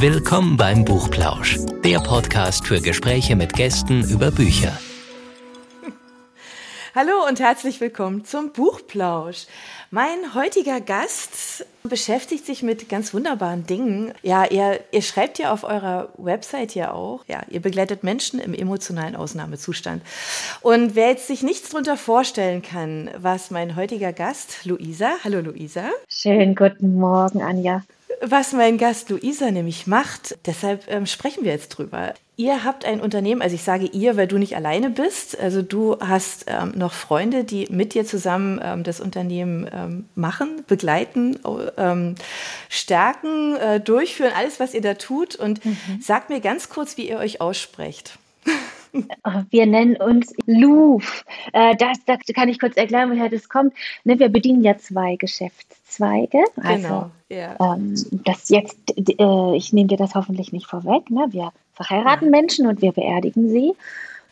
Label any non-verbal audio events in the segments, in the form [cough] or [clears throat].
Willkommen beim Buchplausch, der Podcast für Gespräche mit Gästen über Bücher. Hallo und herzlich willkommen zum Buchplausch. Mein heutiger Gast beschäftigt sich mit ganz wunderbaren Dingen. Ja, ihr, ihr schreibt ja auf eurer Website ja auch, ja, ihr begleitet Menschen im emotionalen Ausnahmezustand. Und wer jetzt sich nichts darunter vorstellen kann, was mein heutiger Gast, Luisa, hallo Luisa. Schönen guten Morgen, Anja was mein Gast Luisa nämlich macht. Deshalb ähm, sprechen wir jetzt drüber. Ihr habt ein Unternehmen, also ich sage ihr, weil du nicht alleine bist. Also du hast ähm, noch Freunde, die mit dir zusammen ähm, das Unternehmen ähm, machen, begleiten, ähm, stärken, äh, durchführen, alles, was ihr da tut. Und mhm. sagt mir ganz kurz, wie ihr euch aussprecht. [laughs] Wir nennen uns Louvre. Äh, das, das kann ich kurz erklären, woher das kommt. Ne, wir bedienen ja zwei Geschäftszweige. Also, genau. Ja. Ähm, das jetzt, äh, ich nehme dir das hoffentlich nicht vorweg. Ne? Wir verheiraten ja. Menschen und wir beerdigen sie.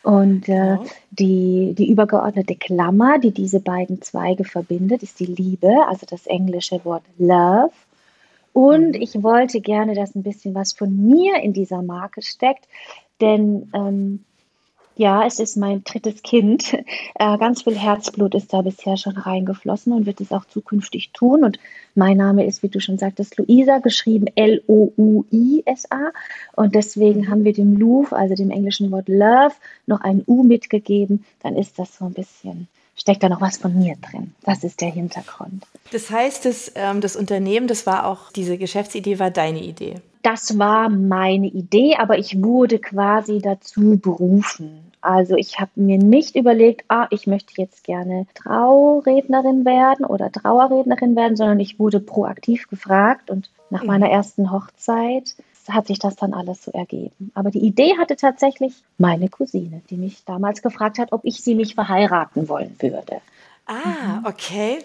Und äh, ja. die, die übergeordnete Klammer, die diese beiden Zweige verbindet, ist die Liebe, also das englische Wort Love. Und mhm. ich wollte gerne, dass ein bisschen was von mir in dieser Marke steckt, denn ähm, ja, es ist mein drittes Kind. [laughs] Äh, ganz viel Herzblut ist da bisher schon reingeflossen und wird es auch zukünftig tun. Und mein Name ist, wie du schon sagtest, Luisa, geschrieben L-O-U-I-S-A. Und deswegen haben wir dem Louvre, also dem englischen Wort Love, noch ein U mitgegeben. Dann ist das so ein bisschen steckt da noch was von mir drin. Das ist der Hintergrund. Das heißt, das, ähm, das Unternehmen, das war auch, diese Geschäftsidee war deine Idee. Das war meine Idee, aber ich wurde quasi dazu berufen. Also ich habe mir nicht überlegt, ah, ich möchte jetzt gerne Traurednerin werden oder Trauerrednerin werden, sondern ich wurde proaktiv gefragt und nach mhm. meiner ersten Hochzeit hat sich das dann alles so ergeben. Aber die Idee hatte tatsächlich meine Cousine, die mich damals gefragt hat, ob ich sie nicht verheiraten wollen würde. Ah, okay.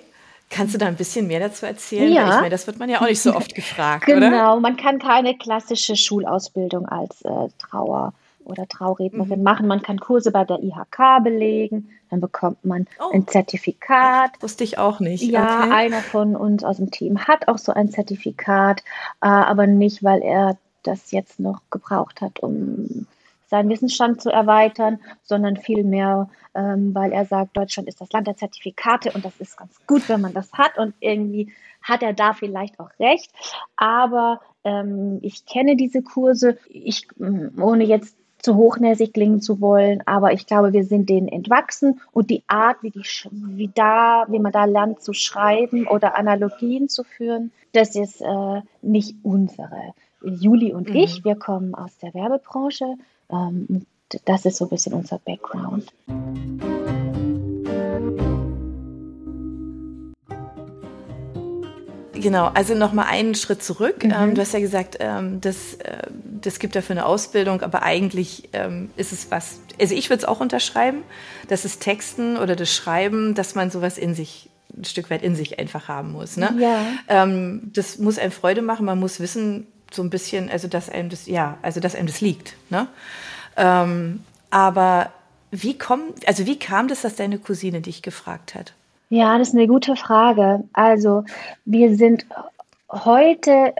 Kannst du da ein bisschen mehr dazu erzählen? Ja. Ich meine, das wird man ja auch nicht so oft [laughs] gefragt, genau, oder? Genau, man kann keine klassische Schulausbildung als äh, Trauer oder Traurednerin mhm. machen. Man kann Kurse bei der IHK belegen, dann bekommt man oh. ein Zertifikat. Wusste ich auch nicht. Ja, okay. einer von uns aus dem Team hat auch so ein Zertifikat, äh, aber nicht, weil er das jetzt noch gebraucht hat, um seinen Wissensstand zu erweitern, sondern vielmehr, ähm, weil er sagt, Deutschland ist das Land der Zertifikate und das ist ganz gut, wenn man das hat und irgendwie hat er da vielleicht auch recht. Aber ähm, ich kenne diese Kurse, ich, ohne jetzt zu hochnäsig klingen zu wollen, aber ich glaube, wir sind denen entwachsen und die Art, wie, die, wie, da, wie man da lernt zu schreiben oder Analogien zu führen, das ist äh, nicht unsere. Juli und mhm. ich, wir kommen aus der Werbebranche. Ähm, das ist so ein bisschen unser Background. Genau, also nochmal einen Schritt zurück. Mhm. Ähm, du hast ja gesagt, ähm, das, äh, das gibt dafür eine Ausbildung, aber eigentlich ist es was, also ich würde es auch unterschreiben, dass es Texten oder das Schreiben, dass man sowas in sich, ein Stück weit in sich einfach haben muss. Ne? Ja. Das muss einem Freude machen, man muss wissen, so ein bisschen, also dass einem das, ja, also dass einem das liegt. Ne? Ähm, aber wie kommt, also wie kam das, dass deine Cousine dich gefragt hat? Ja, das ist eine gute Frage. Also, wir sind heute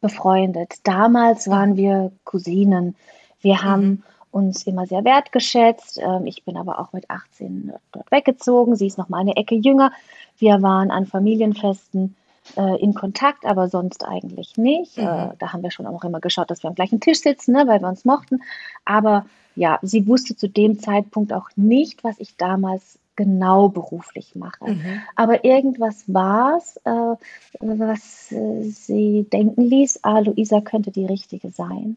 befreundet. Damals waren wir Cousinen. Wir haben mhm. uns immer sehr wertgeschätzt. Ähm, ich bin aber auch mit 18 dort weggezogen. Sie ist noch mal eine Ecke jünger. Wir waren an Familienfesten äh, in Kontakt, aber sonst eigentlich nicht. Mhm. Äh, da haben wir schon auch immer geschaut, dass wir am gleichen Tisch sitzen, ne, weil wir uns mochten. Aber ja, sie wusste zu dem Zeitpunkt auch nicht, was ich damals genau beruflich mache. Mhm. Aber irgendwas war es, äh, was äh, sie denken ließ, ah, Luisa könnte die richtige sein.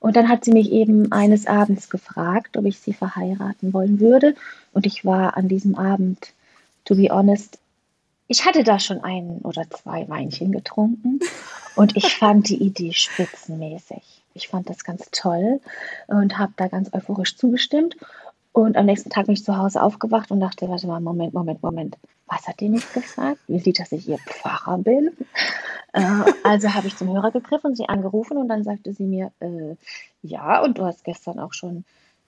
Und dann hat sie mich eben eines Abends gefragt, ob ich sie verheiraten wollen würde. Und ich war an diesem Abend, to be honest, ich hatte da schon ein oder zwei Weinchen getrunken und ich [laughs] fand die Idee spitzenmäßig. Ich fand das ganz toll und habe da ganz euphorisch zugestimmt. Und am nächsten Tag bin ich zu Hause aufgewacht und dachte, warte mal, Moment, Moment, Moment. Was hat die nicht gefragt? Wie sieht, dass ich ihr Pfarrer bin? Äh, also habe ich zum Hörer gegriffen und sie angerufen und dann sagte sie mir, äh, ja, und du hast gestern auch schon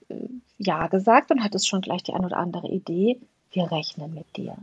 äh, Ja gesagt und hattest schon gleich die ein oder andere Idee. Wir rechnen mit dir.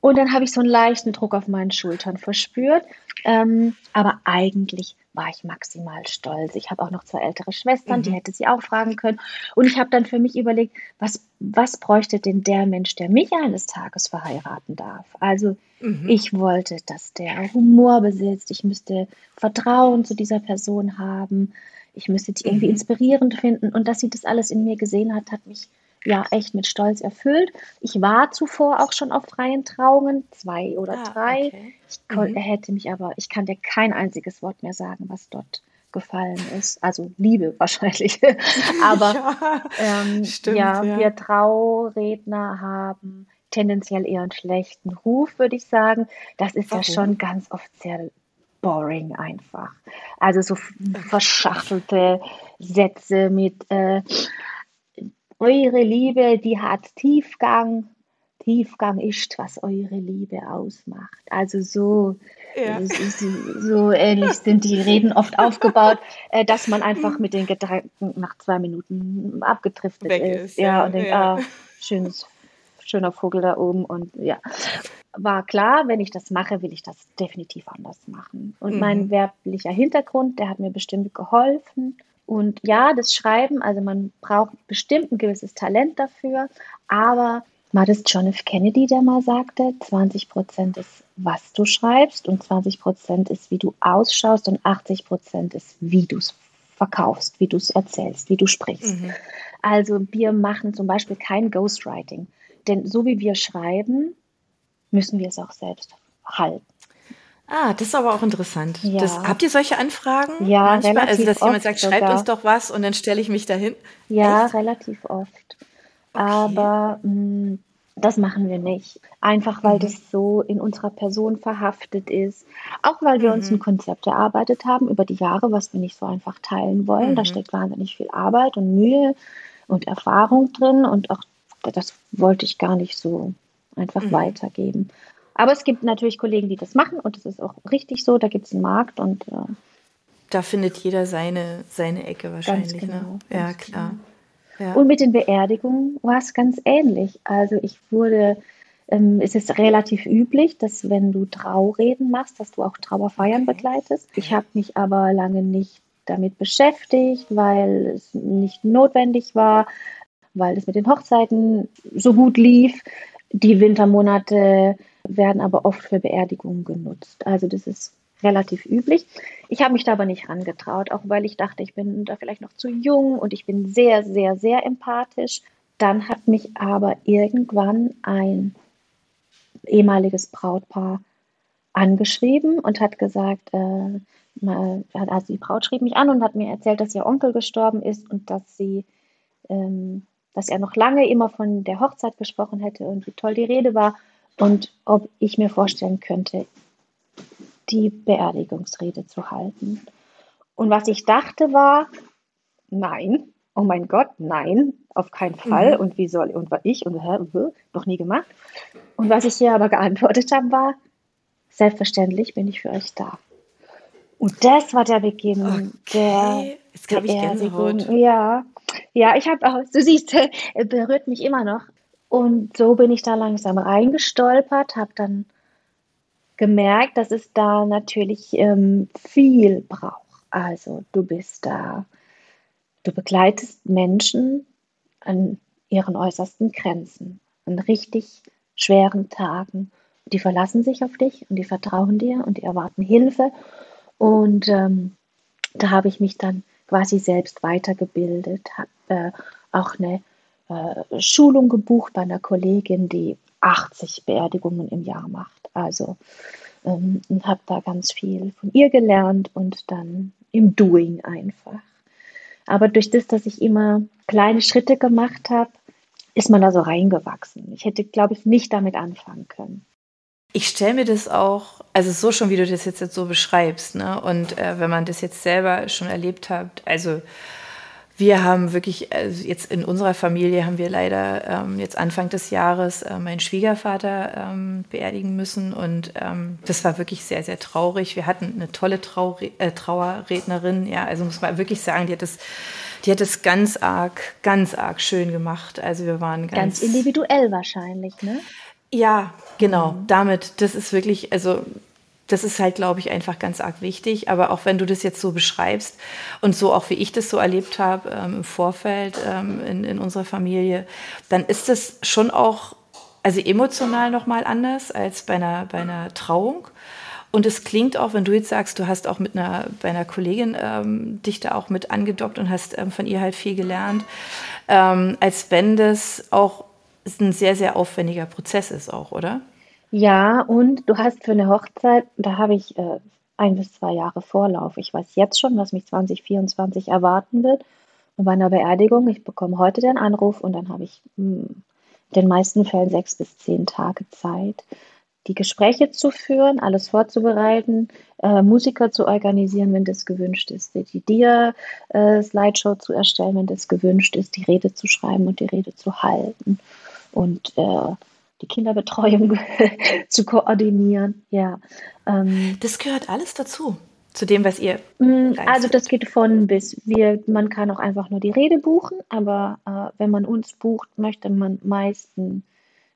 Und dann habe ich so einen leichten Druck auf meinen Schultern verspürt. Ähm, aber eigentlich war ich maximal stolz. Ich habe auch noch zwei ältere Schwestern, mhm. die hätte sie auch fragen können. Und ich habe dann für mich überlegt, was, was bräuchte denn der Mensch, der mich eines Tages verheiraten darf? Also mhm. ich wollte, dass der Humor besitzt, ich müsste Vertrauen zu dieser Person haben, ich müsste die irgendwie mhm. inspirierend finden. Und dass sie das alles in mir gesehen hat, hat mich ja echt mit Stolz erfüllt. Ich war zuvor auch schon auf freien Trauungen, zwei oder ah, drei. Okay. Ich mhm. hätte mich aber, ich kann dir kein einziges Wort mehr sagen, was dort gefallen ist. Also Liebe [laughs] wahrscheinlich. aber ja, ähm, stimmt, ja, ja, wir Trauredner haben tendenziell eher einen schlechten Ruf, würde ich sagen. Das ist Warum? ja schon ganz oft sehr boring einfach. Also so verschachtelte Sätze mit äh, eure Liebe, die hat Tiefgang. Tiefgang ist, was eure Liebe ausmacht. Also so, ja. so, ähnlich sind die Reden oft [laughs] aufgebaut, äh, dass man einfach mit den Gedanken nach zwei Minuten abgedriftet Weg ist. ist. Ja, und denkt, ja. ah, schönes, schöner Vogel da oben und ja. War klar, wenn ich das mache, will ich das definitiv anders machen. Und mhm. mein werblicher Hintergrund, der hat mir bestimmt geholfen. Und ja, das Schreiben, also man braucht bestimmt ein gewisses Talent dafür, aber war das John F. Kennedy, der mal sagte, 20 Prozent ist, was du schreibst und 20 Prozent ist, wie du ausschaust und 80 Prozent ist, wie du es verkaufst, wie du es erzählst, wie du sprichst. Mhm. Also wir machen zum Beispiel kein Ghostwriting, denn so wie wir schreiben, müssen wir es auch selbst halten. Ah, das ist aber auch interessant. Ja. Das, habt ihr solche Anfragen? Ja, manchmal? relativ Also, dass jemand sagt, schreibt uns doch was und dann stelle ich mich dahin? Ja, Echt? relativ oft. Okay. Aber mh, mm, das machen wir nicht. Einfach weil mhm. das so in unserer Person verhaftet ist. Auch weil wir mhm. uns ein Konzept erarbeitet haben über die Jahre, was wir nicht so einfach teilen wollen. Mhm. Da steckt wahnsinnig viel Arbeit und Mühe und Erfahrung drin. Und auch das wollte ich gar nicht so einfach mhm. weitergeben. Aber es gibt natürlich Kollegen, die das machen und das ist auch richtig so. Da gibt es einen Markt und äh, da findet jeder seine, seine Ecke wahrscheinlich. Ne? Genau, ne? Ja, klar. Genau. Ja. Und mit den Beerdigungen war es ganz ähnlich. Also ich wurde, ähm, es ist relativ üblich, dass wenn du Traureden machst, dass du auch Trauerfeiern begleitest. Ich habe mich aber lange nicht damit beschäftigt, weil es nicht notwendig war, weil es mit den Hochzeiten so gut lief. Die Wintermonate werden aber oft für Beerdigungen genutzt. Also das ist relativ üblich. Ich habe mich da aber nicht rangetraut, auch weil ich dachte, ich bin da vielleicht noch zu jung und ich bin sehr, sehr, sehr empathisch. Dann hat mich aber irgendwann ein ehemaliges Brautpaar angeschrieben und hat gesagt, äh, also die Braut schrieb mich an und hat mir erzählt, dass ihr Onkel gestorben ist und dass sie, ähm, dass er noch lange immer von der Hochzeit gesprochen hätte und wie toll die Rede war und ob ich mir vorstellen könnte, die Beerdigungsrede zu halten. Und was ich dachte war, nein, oh mein Gott, nein, auf keinen Fall. Mhm. Und wie soll, und war ich, und hä, noch nie gemacht. Und was ich hier aber geantwortet habe, war, selbstverständlich bin ich für euch da. Und das war der Beginn okay. der Jetzt habe ich Gänsehaut. Ja, ja, ich habe auch, du siehst, berührt mich immer noch. Und so bin ich da langsam reingestolpert, habe dann gemerkt, dass es da natürlich ähm, viel braucht. Also du bist da, du begleitest Menschen an ihren äußersten Grenzen, an richtig schweren Tagen. Die verlassen sich auf dich und die vertrauen dir und die erwarten Hilfe. Und ähm, da habe ich mich dann quasi selbst weitergebildet, habe äh, auch eine äh, Schulung gebucht bei einer Kollegin, die 80 Beerdigungen im Jahr macht. Also ähm, habe da ganz viel von ihr gelernt und dann im Doing einfach. Aber durch das, dass ich immer kleine Schritte gemacht habe, ist man da so reingewachsen. Ich hätte, glaube ich, nicht damit anfangen können. Ich stelle mir das auch, also so schon, wie du das jetzt, jetzt so beschreibst, ne? Und äh, wenn man das jetzt selber schon erlebt hat, also wir haben wirklich, also jetzt in unserer Familie haben wir leider ähm, jetzt Anfang des Jahres äh, meinen Schwiegervater ähm, beerdigen müssen und ähm, das war wirklich sehr, sehr traurig. Wir hatten eine tolle Trau äh, Trauerrednerin, ja, also muss man wirklich sagen, die hat das, die hat es ganz arg, ganz arg schön gemacht. Also wir waren ganz, ganz individuell wahrscheinlich, ne? Ja, genau. Mhm. Damit, das ist wirklich, also das ist halt, glaube ich, einfach ganz arg wichtig. Aber auch wenn du das jetzt so beschreibst und so auch wie ich das so erlebt habe ähm, im Vorfeld ähm, in, in unserer Familie, dann ist das schon auch, also emotional nochmal anders als bei einer, bei einer Trauung. Und es klingt auch, wenn du jetzt sagst, du hast auch mit einer, bei einer Kollegin ähm, dich da auch mit angedockt und hast ähm, von ihr halt viel gelernt, ähm, als wenn das auch ein sehr, sehr aufwendiger Prozess ist auch, oder? Ja, und du hast für eine Hochzeit, da habe ich äh, ein bis zwei Jahre Vorlauf. Ich weiß jetzt schon, was mich 2024 erwarten wird. Und bei einer Beerdigung, ich bekomme heute den Anruf und dann habe ich mh, hm, in den meisten Fällen sechs bis zehn Tage Zeit, die Gespräche zu führen, alles vorzubereiten, äh, Musiker zu organisieren, wenn das gewünscht ist, die Dia-Slideshow äh, zu erstellen, wenn das gewünscht ist, die Rede zu schreiben und die Rede zu halten und äh, die Kinderbetreuung [laughs] zu koordinieren. Ja, ähm, das gehört alles dazu. Zu dem, was ihr. Mm, also das geht von bis. Wir, man kann auch einfach nur die Rede buchen, aber äh, wenn man uns bucht, möchte man meistens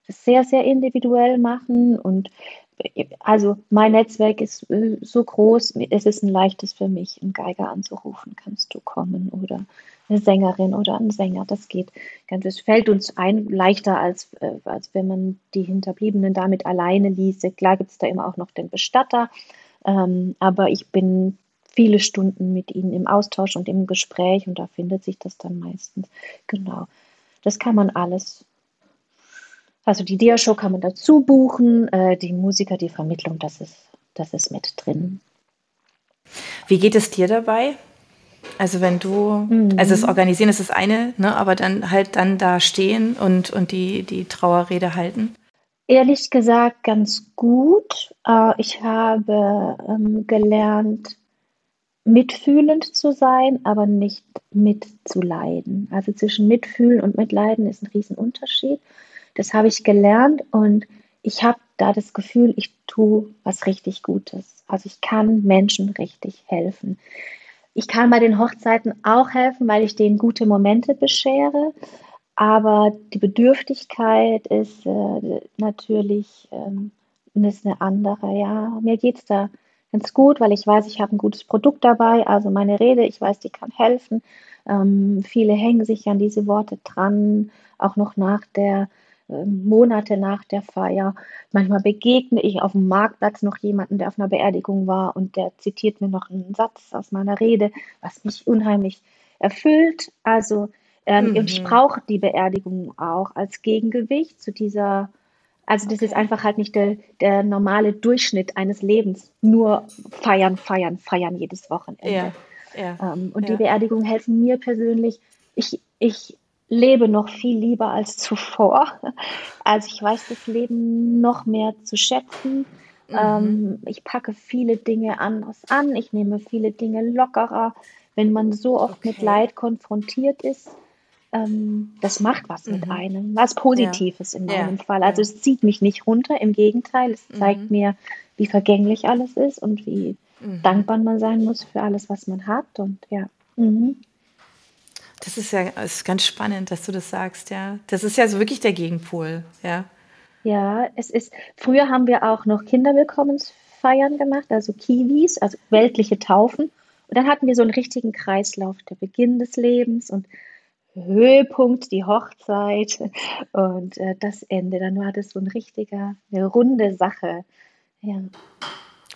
das sehr, sehr individuell machen. Und äh, also mein Netzwerk ist äh, so groß, es ist ein leichtes für mich, einen Geiger anzurufen, kannst du kommen oder eine Sängerin oder ein Sänger. Das geht ganz, es fällt uns ein leichter, als, äh, als wenn man die Hinterbliebenen damit alleine ließe. Klar gibt es da immer auch noch den Bestatter, ähm, aber ich bin viele Stunden mit ihnen im Austausch und im Gespräch und da findet sich das dann meistens. Genau. Das kann man alles. Also die Dia-Show kann man dazu buchen, äh, die Musiker, die Vermittlung, das ist, das ist mit drin. Wie geht es dir dabei? Also wenn du, mhm. also das Organisieren ist das eine, ne, aber dann halt dann da stehen und, und die, die Trauerrede halten? Ehrlich gesagt ganz gut. Äh, ich habe ähm, gelernt, mitfühlend zu sein, aber nicht mitzuleiden. Also zwischen Mitfühlen und Mitleiden ist ein Riesenunterschied. Das habe ich gelernt und ich habe da das Gefühl, ich tue was richtig Gutes. Also ich kann Menschen richtig helfen. Ich kann bei den Hochzeiten auch helfen, weil ich denen gute Momente beschere. Aber die Bedürftigkeit ist äh, natürlich ähm, ist eine andere. Ja, mir geht es da ganz gut, weil ich weiß, ich habe ein gutes Produkt dabei. Also meine Rede, ich weiß, die kann helfen. Ähm, viele hängen sich an diese Worte dran, auch noch nach der Monate nach der Feier. Manchmal begegne ich auf dem Marktplatz noch jemanden, der auf einer Beerdigung war und der zitiert mir noch einen Satz aus meiner Rede, was mich unheimlich erfüllt. Also ähm, mhm. ich brauche die Beerdigung auch als Gegengewicht zu dieser, also das ist einfach halt nicht der, der normale Durchschnitt eines Lebens, nur feiern, feiern, feiern jedes Wochenende. Ja. Ja. Ähm, und ja. die Beerdigungen helfen mir persönlich. Ich, ich lebe noch viel lieber als zuvor. [laughs] Also ich weiß das Leben noch mehr zu schätzen. Mhm. Ähm, ich packe viele Dinge anders an. Ich nehme viele Dinge lockerer. Wenn man so oft okay. mit Leid konfrontiert ist, ähm, das macht was mhm. mit einem. Was Positives ja. in meinem ja. Fall. Also ja. es zieht mich nicht runter. Im Gegenteil, es zeigt mhm. mir, wie vergänglich alles ist und wie mhm. dankbar man sein muss für alles, was man hat. Und ja. Das ist ja das ist ganz spannend, dass du das sagst, ja. Das ist ja so wirklich der Gegenpol, ja. Ja, es ist, früher haben wir auch noch Kinderwillkommensfeiern gemacht, also Kiwis, also weltliche Taufen. Und dann hatten wir so einen richtigen Kreislauf, der Beginn des Lebens und Höhepunkt, die Hochzeit und äh, das Ende. Dann war das so ein richtiger, eine runde Sache. Ja.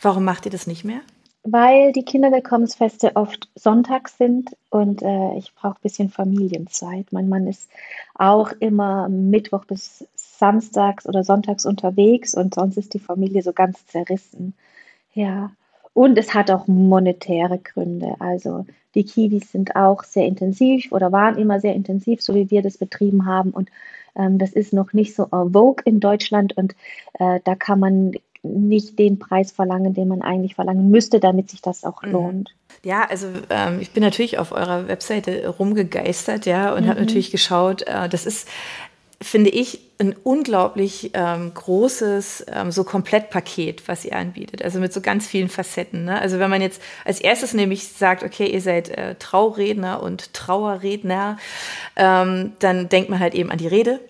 Warum macht ihr das nicht mehr? Weil die Kinderwillkommensfeste oft sonntags sind und äh, ich brauche ein bisschen Familienzeit. Mein Mann ist auch immer Mittwoch bis Samstags oder Sonntags unterwegs und sonst ist die Familie so ganz zerrissen. Ja, und es hat auch monetäre Gründe. Also die Kiwis sind auch sehr intensiv oder waren immer sehr intensiv, so wie wir das betrieben haben. Und ähm, das ist noch nicht so vogue in Deutschland und äh, da kann man nicht den Preis verlangen, den man eigentlich verlangen müsste, damit sich das auch mhm. lohnt. Ja, also ähm, ich bin natürlich auf eurer Webseite rumgegeistert, ja, und mhm. habe natürlich geschaut, äh, das ist, finde ich, ein unglaublich ähm, großes ähm, so Komplettpaket, was ihr anbietet. Also mit so ganz vielen Facetten. Ne? Also wenn man jetzt als erstes nämlich sagt, okay, ihr seid äh, Trauredner und Trauerredner, ähm, dann denkt man halt eben an die Rede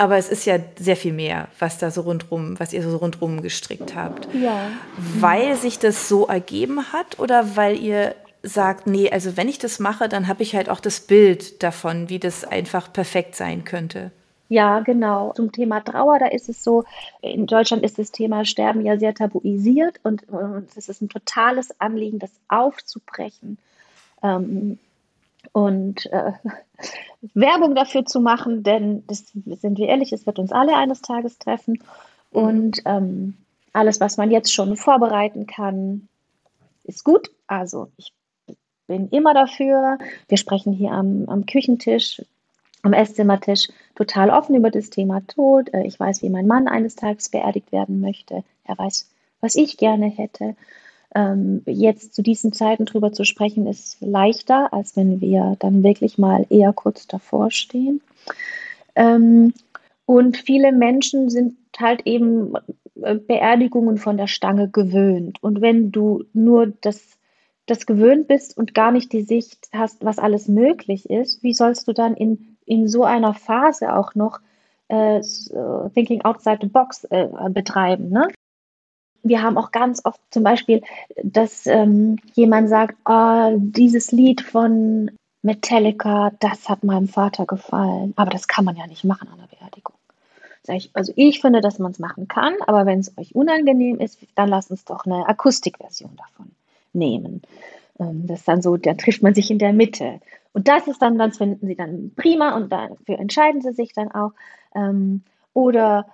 Aber es ist ja sehr viel mehr, was da so rundrum, was ihr so rundrum gestrickt habt. Ja. Weil sich das so ergeben hat oder weil ihr sagt, nee, also wenn ich das mache, dann habe ich halt auch das Bild davon, wie das einfach perfekt sein könnte. Ja, genau. Zum Thema Trauer, da ist es so, in Deutschland ist das Thema Sterben ja sehr tabuisiert und, und es ist ein totales Anliegen, das aufzubrechen. Ähm, und äh, [laughs] Werbung dafür zu machen, denn das sind wir ehrlich, es wird uns alle eines Tages treffen. Mhm. Und ähm, alles, was man jetzt schon vorbereiten kann, ist gut. Also ich bin immer dafür. Wir sprechen hier am, am Küchentisch am Esszimmertisch total offen über das Thema Tod. Äh, ich weiß, wie mein Mann eines Tages beerdigt werden möchte. Er weiß, was ich gerne hätte. Ähm, jetzt zu diesen Zeiten drüber zu sprechen, ist leichter, als wenn wir dann wirklich mal eher kurz davor stehen. Ähm, und viele Menschen sind halt eben äh, Beerdigungen von der Stange gewöhnt. Und wenn du nur das, das gewöhnt bist und gar nicht die Sicht hast, was alles möglich ist, wie sollst du dann in in so einer Phase auch noch äh, Thinking Outside the Box äh, betreiben. Ne? Wir haben auch ganz oft zum Beispiel, dass ähm, jemand sagt, oh, dieses Lied von Metallica, das hat meinem Vater gefallen. Aber das kann man ja nicht machen an der Beerdigung. Ich, also ich finde, dass man es machen kann, aber wenn es euch unangenehm ist, dann lasst uns doch eine Akustikversion davon nehmen. Ähm, das ist dann so, da trifft man sich in der Mitte. Und das ist dann, das finden sie dann prima und dafür entscheiden sie sich dann auch. Ähm, oder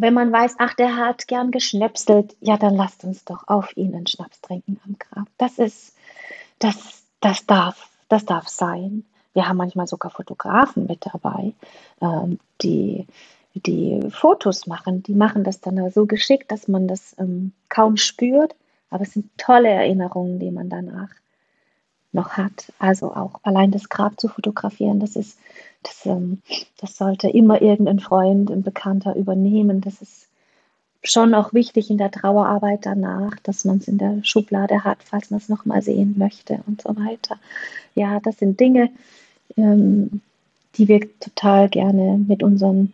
wenn man weiß, ach, der hat gern geschnäpselt, ja, dann lasst uns doch auf ihn einen Schnaps trinken am Grab. Das ist, das, das darf, das darf sein. Wir haben manchmal sogar Fotografen mit dabei, ähm, die, die Fotos machen. Die machen das dann so geschickt, dass man das ähm, kaum spürt. Aber es sind tolle Erinnerungen, die man danach noch hat. Also auch allein das Grab zu fotografieren, das ist, das, ähm, das sollte immer irgendein Freund, ein Bekannter übernehmen. Das ist schon auch wichtig in der Trauerarbeit danach, dass man es in der Schublade hat, falls man es nochmal sehen möchte und so weiter. Ja, das sind Dinge, ähm, die wir total gerne mit unseren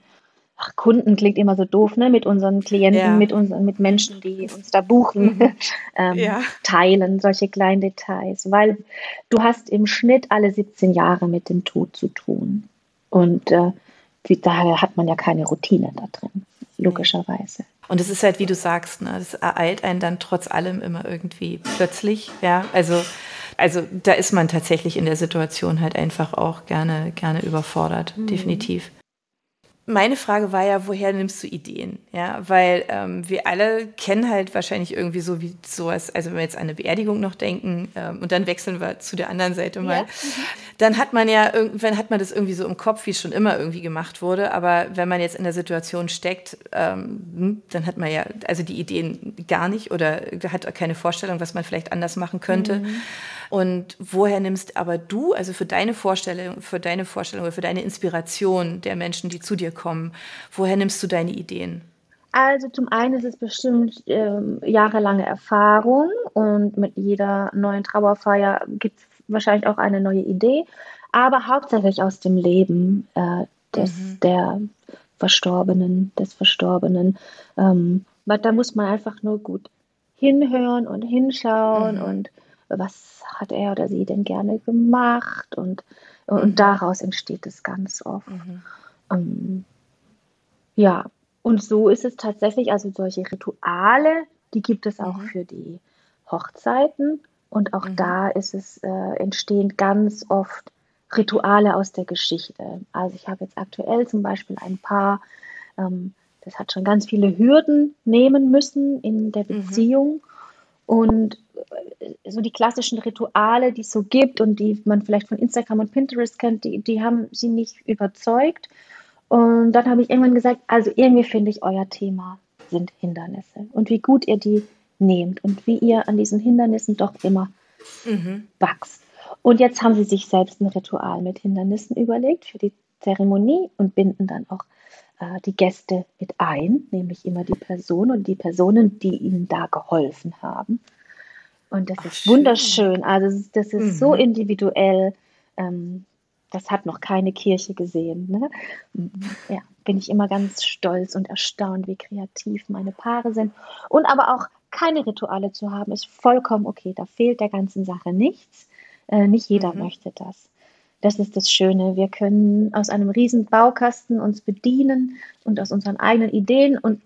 ach, Kunden klingt immer so doof, ne? Mit unseren Klienten, ja. mit unseren, mit Menschen, die uns da buchen, mhm. [laughs] ähm, ja. teilen, solche kleinen Details. Weil du hast im Schnitt alle 17 Jahre mit dem Tod zu tun. Und äh, daher hat man ja keine Routine da drin, logischerweise. Und es ist halt, wie du sagst, ne, das ereilt einen dann trotz allem immer irgendwie plötzlich, ja. Also, also da ist man tatsächlich in der Situation halt einfach auch gerne, gerne überfordert, mhm. definitiv meine Frage war ja, woher nimmst du Ideen? Ja, weil ähm, wir alle kennen halt wahrscheinlich irgendwie so wie sowas, also wenn wir jetzt an eine Beerdigung noch denken ähm, und dann wechseln wir zu der anderen Seite mal, ja. dann hat man ja irgendwann hat man das irgendwie so im Kopf, wie es schon immer irgendwie gemacht wurde. Aber wenn man jetzt in der Situation steckt, ähm, hm, dann hat man ja also die Ideen gar nicht oder hat keine Vorstellung, was man vielleicht anders machen könnte. Mhm. Und woher nimmst aber du, also für deine Vorstellung, für deine Vorstellung oder für deine Inspiration der Menschen, die zu dir kommen, woher nimmst du deine Ideen? Also zum einen ist es bestimmt ähm, jahrelange Erfahrung und mit jeder neuen Trauerfeier gibt es wahrscheinlich auch eine neue Idee, aber hauptsächlich aus dem Leben äh, des, mhm. der Verstorbenen, des Verstorbenen. Ähm, da muss man einfach nur gut hinhören und hinschauen mhm. und was hat er oder sie denn gerne gemacht und, und mhm. daraus entsteht es ganz oft. Mhm. Ähm, ja, und so ist es tatsächlich, also solche Rituale, die gibt es auch mhm. für die Hochzeiten und auch mhm. da ist es, äh, entstehen ganz oft Rituale aus der Geschichte. Also ich habe jetzt aktuell zum Beispiel ein Paar, ähm, das hat schon ganz viele Hürden nehmen müssen in der mhm. Beziehung. Mhm. Und äh, so die klassischen Rituale, die es so gibt und die man vielleicht von Instagram und Pinterest kennt, die, die haben sie nicht überzeugt. Und dann habe ich irgendwann gesagt, also irgendwie finde ich, euer Thema sind Hindernisse und wie gut ihr die nehmt und wie ihr an diesen Hindernissen doch immer mhm. wächst. Und jetzt haben sie sich selbst ein Ritual mit Hindernissen überlegt für die Zeremonie und binden dann auch äh, die Gäste mit ein, nämlich immer die Person und die Personen, die ihnen da geholfen haben. Und das Ach, ist wunderschön. Also das ist mhm. so individuell. Ähm, das hat noch keine Kirche gesehen. Ne? Ja, bin ich immer ganz stolz und erstaunt, wie kreativ meine Paare sind. Und aber auch keine Rituale zu haben, ist vollkommen okay. Da fehlt der ganzen Sache nichts. Äh, nicht jeder mhm. möchte das. Das ist das Schöne. Wir können aus einem riesen Baukasten uns bedienen und aus unseren eigenen Ideen und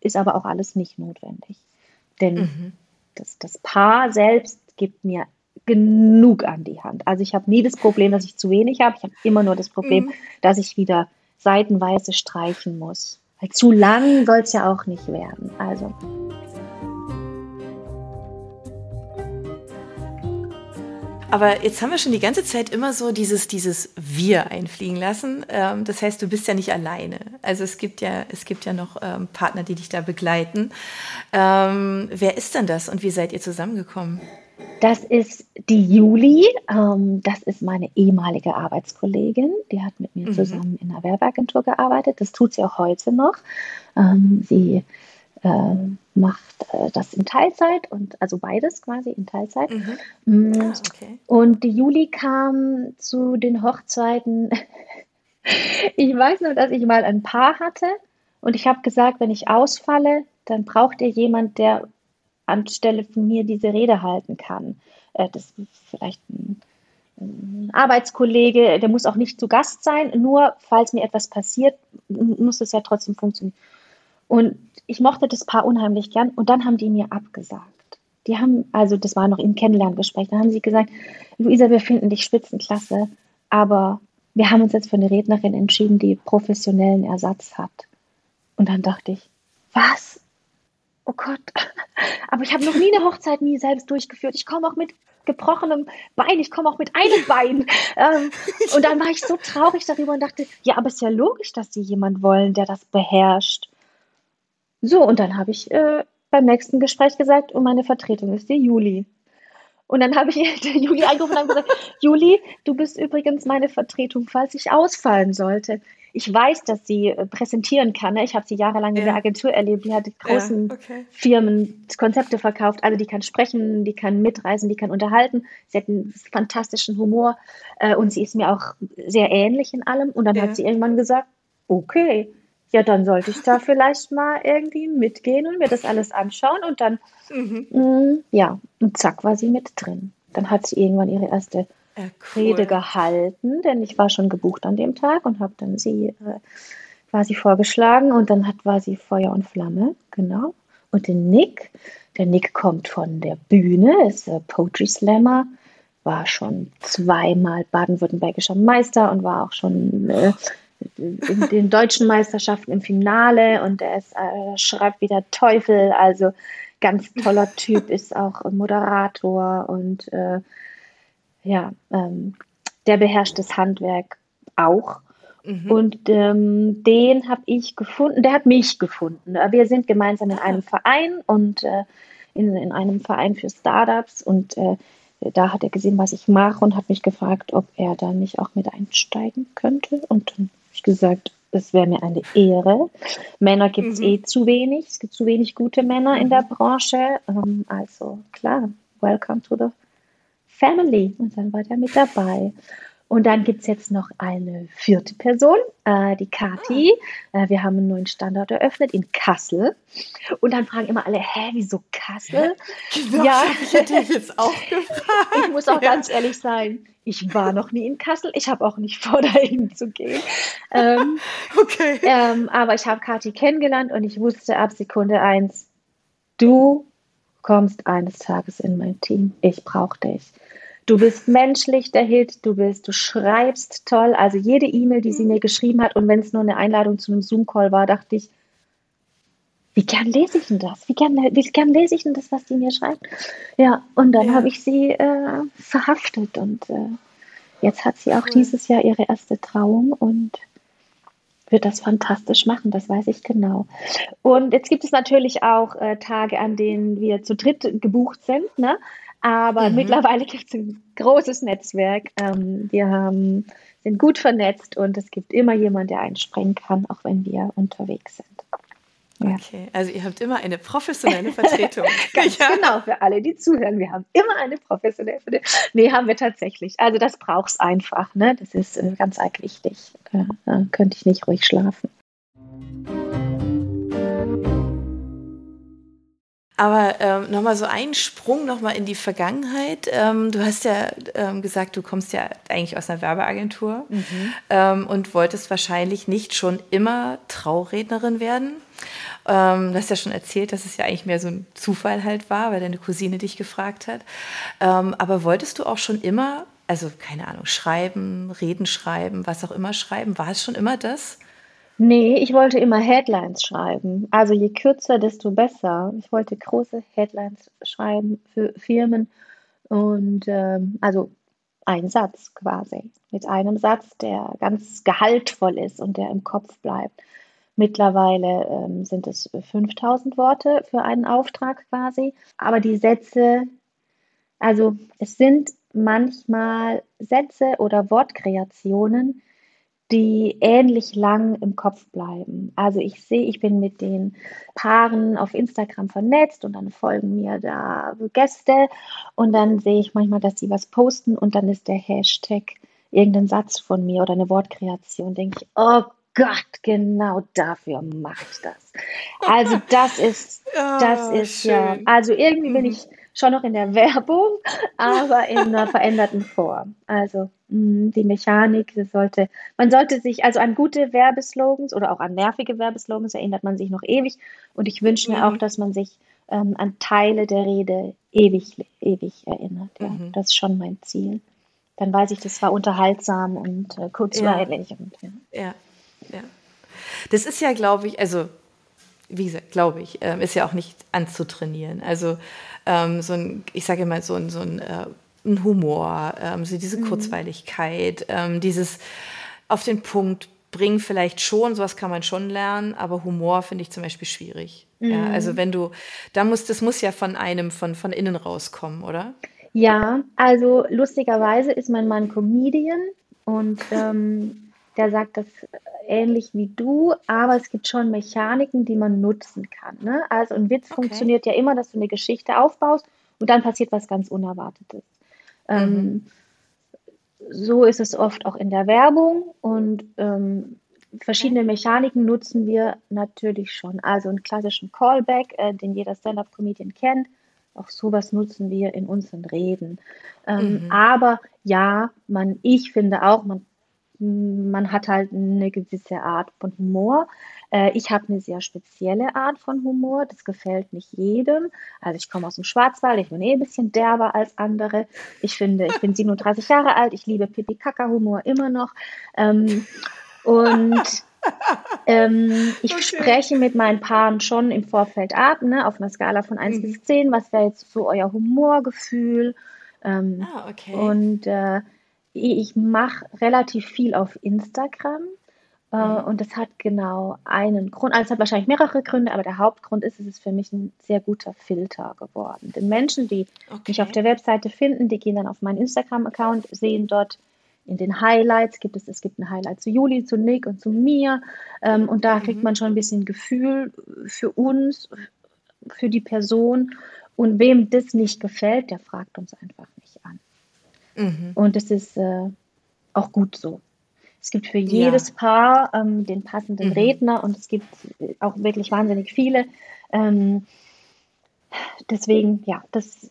ist aber auch alles nicht notwendig. Denn mhm. das, das Paar selbst gibt mir genug an die Hand. Also ich habe nie das Problem, dass ich zu wenig habe. Ich habe immer nur das Problem, mhm. dass ich wieder seitenweise streichen muss. Weil zu lang soll es ja auch nicht werden. Also. Aber jetzt haben wir schon die ganze Zeit immer so dieses, dieses Wir einfliegen lassen. Ähm, das heißt, du bist ja nicht alleine. Also es gibt ja, es gibt ja noch ähm, Partner, die dich da begleiten. Ähm, wer ist denn das und wie seid ihr zusammengekommen? Das ist die Juli. Das ist meine ehemalige Arbeitskollegin. Die hat mit mir mhm. zusammen in einer Werbeagentur gearbeitet. Das tut sie auch heute noch. Sie äh, macht äh, das in Teilzeit und also beides quasi in Teilzeit. Mhm. Mm, ah, okay. Und die Juli kam zu den Hochzeiten. [laughs] ich weiß nur, dass ich mal ein Paar hatte und ich habe gesagt, wenn ich ausfalle, dann braucht ihr jemand, der anstelle von mir diese Rede halten kann. Äh, das ist vielleicht ein, ein, Arbeitskollege, der muss auch nicht zu Gast sein, nur falls mir etwas passiert, muss es ja trotzdem funktionieren. Und ich mochte das Paar unheimlich gern und dann haben die mir abgesagt. Die haben, also das war noch im Kennenlerngespräch, da haben sie gesagt, Luisa, wir finden dich spitzenklasse, aber wir haben uns jetzt für eine Rednerin entschieden, die professionellen Ersatz hat. Und dann dachte ich, was? oh Gott, [laughs] aber ich habe noch nie eine Hochzeit nie selbst durchgeführt. Ich komme auch mit gebrochenem Bein, ich komme auch mit einem Bein. [laughs] Ähm, und dann war ich so traurig darüber und dachte, ja, aber es ist ja logisch, dass sie jemand wollen, der das beherrscht. So, und dann habe ich äh, beim nächsten Gespräch gesagt, und meine Vertretung ist die Juli. Und dann habe ich [laughs] der Juli angerufen und gesagt, Juli, du bist übrigens meine Vertretung, falls ich ausfallen sollte ich weiß, dass sie äh, präsentieren kann. Ne? Ich habe sie jahrelang in der Agentur erlebt. Die hat großen ja, okay. Firmen Konzepte verkauft. Also die kann sprechen, die kann mitreisen, die kann unterhalten. Sie hat einen fantastischen Humor äh, und sie ist mir auch sehr ähnlich in allem. Und dann ja. hat sie irgendwann gesagt, okay, ja, dann sollte ich da vielleicht mal irgendwie mitgehen und mir das alles anschauen. Und dann, mhm. mh, mm, ja, und zack, war sie mit drin. Dann hat sie irgendwann ihre erste ja, cool. Rede gehalten, denn ich war schon gebucht an dem Tag und habe dann sie äh, quasi vorgeschlagen und dann hat, war sie Feuer und Flamme, genau. Und den Nick, der Nick kommt von der Bühne, ist äh, Poetry Slammer, war schon zweimal baden-württembergischer Meister und war auch schon äh, in den deutschen Meisterschaften im Finale und er ist, äh, schreibt wieder Teufel, also ganz toller Typ, ist auch Moderator und äh, ja, ähm, der beherrscht das Handwerk auch. Mhm. Und ähm, den habe ich gefunden, der hat mich gefunden. Wir sind gemeinsam in einem Verein und äh, in, in einem Verein für Startups und äh, da hat er gesehen, was ich mache und hat mich gefragt, ob er da nicht auch mit einsteigen könnte. Und dann ich gesagt, es wäre mir eine Ehre. Männer gibt es mhm. eh zu wenig. Es gibt zu wenig gute Männer in der mhm. Branche. Ähm, also klar, welcome to the Family. Und dann war der mit dabei. Und dann gibt es jetzt noch eine vierte Person, äh, die Kati. Ah. Äh, wir haben einen neuen Standort eröffnet in Kassel. Und dann fragen immer alle, hä, wieso Kassel? Genau, ja, [laughs] ich hätte dich jetzt auch [laughs] gefragt. Ich muss auch ja. ganz ehrlich sein, ich war noch nie in Kassel. Ich habe auch nicht vor, [laughs] dahin zu gehen. Ähm, okay. Ähm, aber ich habe Kati kennengelernt und ich wusste ab Sekunde eins, du kommst eines Tages in mein Team. Ich brauche dich. Du bist menschlich, der Hit, du bist, du schreibst toll. Also jede E-Mail, die sie mir geschrieben hat und wenn es nur eine Einladung zu einem Zoom-Call war, dachte ich, wie gern lese ich denn das? Wie gern, wie gern lese ich denn das, was sie mir schreibt? Ja, und dann ja. habe ich sie äh, verhaftet und äh, jetzt hat sie auch cool. dieses Jahr ihre erste Trauung und wird das fantastisch machen, das weiß ich genau. Und jetzt gibt es natürlich auch äh, Tage, an denen wir zu dritt gebucht sind. Ne? Aber mhm. mittlerweile gibt es ein großes Netzwerk. Ähm, wir haben, sind gut vernetzt und es gibt immer jemanden, der einspringen kann, auch wenn wir unterwegs sind. Ja. Okay, also ihr habt immer eine professionelle Vertretung. [laughs] Ganz ja. genau, für alle, die zuhören. Wir haben immer eine professionelle Vertretung. Nee, haben wir tatsächlich. Also das braucht es einfach. Ne? Das ist äh, ganz arg wichtig. Da, da könnte ich nicht ruhig schlafen. Aber ähm, nochmal so ein Sprung nochmal in die Vergangenheit. Ähm, du hast ja ähm, gesagt, du kommst ja eigentlich aus einer Werbeagentur mhm. ähm, und wolltest wahrscheinlich nicht schon immer Traurednerin werden. Ähm, du hast ja schon erzählt, dass es ja eigentlich mehr so ein Zufall halt war, weil deine Cousine dich gefragt hat. Ähm, aber wolltest du auch schon immer, also keine Ahnung, schreiben, Reden schreiben, was auch immer schreiben? War es schon immer das? Nee, ich wollte immer Headlines schreiben. Also je kürzer, desto besser. Ich wollte große Headlines schreiben für Firmen und ähm, also ein Satz quasi. Mit einem Satz, der ganz gehaltvoll ist und der im Kopf bleibt. Mittlerweile ähm, sind es 5000 Worte für einen Auftrag quasi. Aber die Sätze, also es sind manchmal Sätze oder Wortkreationen, die ähnlich lang im Kopf bleiben. Also ich sehe, ich bin mit den Paaren auf Instagram vernetzt und dann folgen mir da Gäste und dann sehe ich manchmal, dass sie was posten und dann ist der Hashtag irgendein Satz von mir oder eine Wortkreation. Denke ich, oh Gott, genau dafür mache ich das. Also [laughs] das ist, das ist schön. ja, also irgendwie bin mhm. ich schon noch in der [laughs] Werbung, aber in einer veränderten Form. Also mh, die Mechanik, das sollte, man sollte sich, also an gute Werbeslogans oder auch an nervige Werbeslogans erinnert man sich noch ewig. Und ich wünsche mir mhm. auch, dass man sich ähm, an Teile der Rede ewig, ewig erinnert. Ja. Mhm. Das ist schon mein Ziel. Dann weiß ich, das war unterhaltsam und äh, kurzweilig. Ja. Und, ja. ja, ja. Das ist ja, glaube ich, also wie gesagt, glaube ich, ähm, ist ja auch nicht anzutrainieren. Also ähm, so ein, ich sage immer, so ein, so ein, äh, ein Humor, ähm, so diese mhm. Kurzweiligkeit, ähm, dieses auf den Punkt bringen vielleicht schon, sowas kann man schon lernen, aber Humor finde ich zum Beispiel schwierig. Mhm. Ja, also wenn du, da muss, das muss ja von einem, von, von innen rauskommen, oder? Ja, also lustigerweise ist mein Mann Comedian und ähm, der sagt das ähnlich wie du, aber es gibt schon Mechaniken, die man nutzen kann. Ne? Also ein Witz okay. funktioniert ja immer, dass du eine Geschichte aufbaust und dann passiert was ganz Unerwartetes. Ähm, mhm. Ähm, so ist es oft auch in der Werbung und ähm, verschiedene Mechaniken nutzen wir natürlich schon. Also einen klassischen Callback, äh, den jeder Stand-up-Comedian kennt. Auch sowas nutzen wir in unseren Reden. Ähm, mhm. Aber ja, man, ich finde auch, man man hat halt eine gewisse Art von Humor. Äh, ich habe eine sehr spezielle Art von Humor. Das gefällt nicht jedem. Also ich komme aus dem Schwarzwald, ich bin eh ein bisschen derber als andere. Ich finde, ich bin 37 Jahre alt, ich liebe Pipi-Kaka-Humor immer noch. Ähm, und ähm, ich okay. spreche mit meinen Paaren schon im Vorfeld ab, ne, auf einer Skala von 1 mhm. bis 10. Was wäre jetzt so euer Humorgefühl? Ähm, ah, okay. Und äh, ich mache relativ viel auf Instagram. Äh, mhm. Und das hat genau einen Grund. Also es hat wahrscheinlich mehrere Gründe, aber der Hauptgrund ist, es ist für mich ein sehr guter Filter geworden. Denn Menschen, die okay. mich auf der Webseite finden, die gehen dann auf meinen Instagram-Account, sehen dort in den Highlights gibt es, es gibt ein Highlight zu Juli, zu Nick und zu mir. Ähm, und da mhm. kriegt man schon ein bisschen Gefühl für uns, für die Person. Und wem das nicht gefällt, der fragt uns einfach nicht. Mhm. Und es ist äh, auch gut so. Es gibt für jedes ja. Paar ähm, den passenden mhm. Redner und es gibt auch wirklich wahnsinnig viele. Ähm, deswegen, ja, das,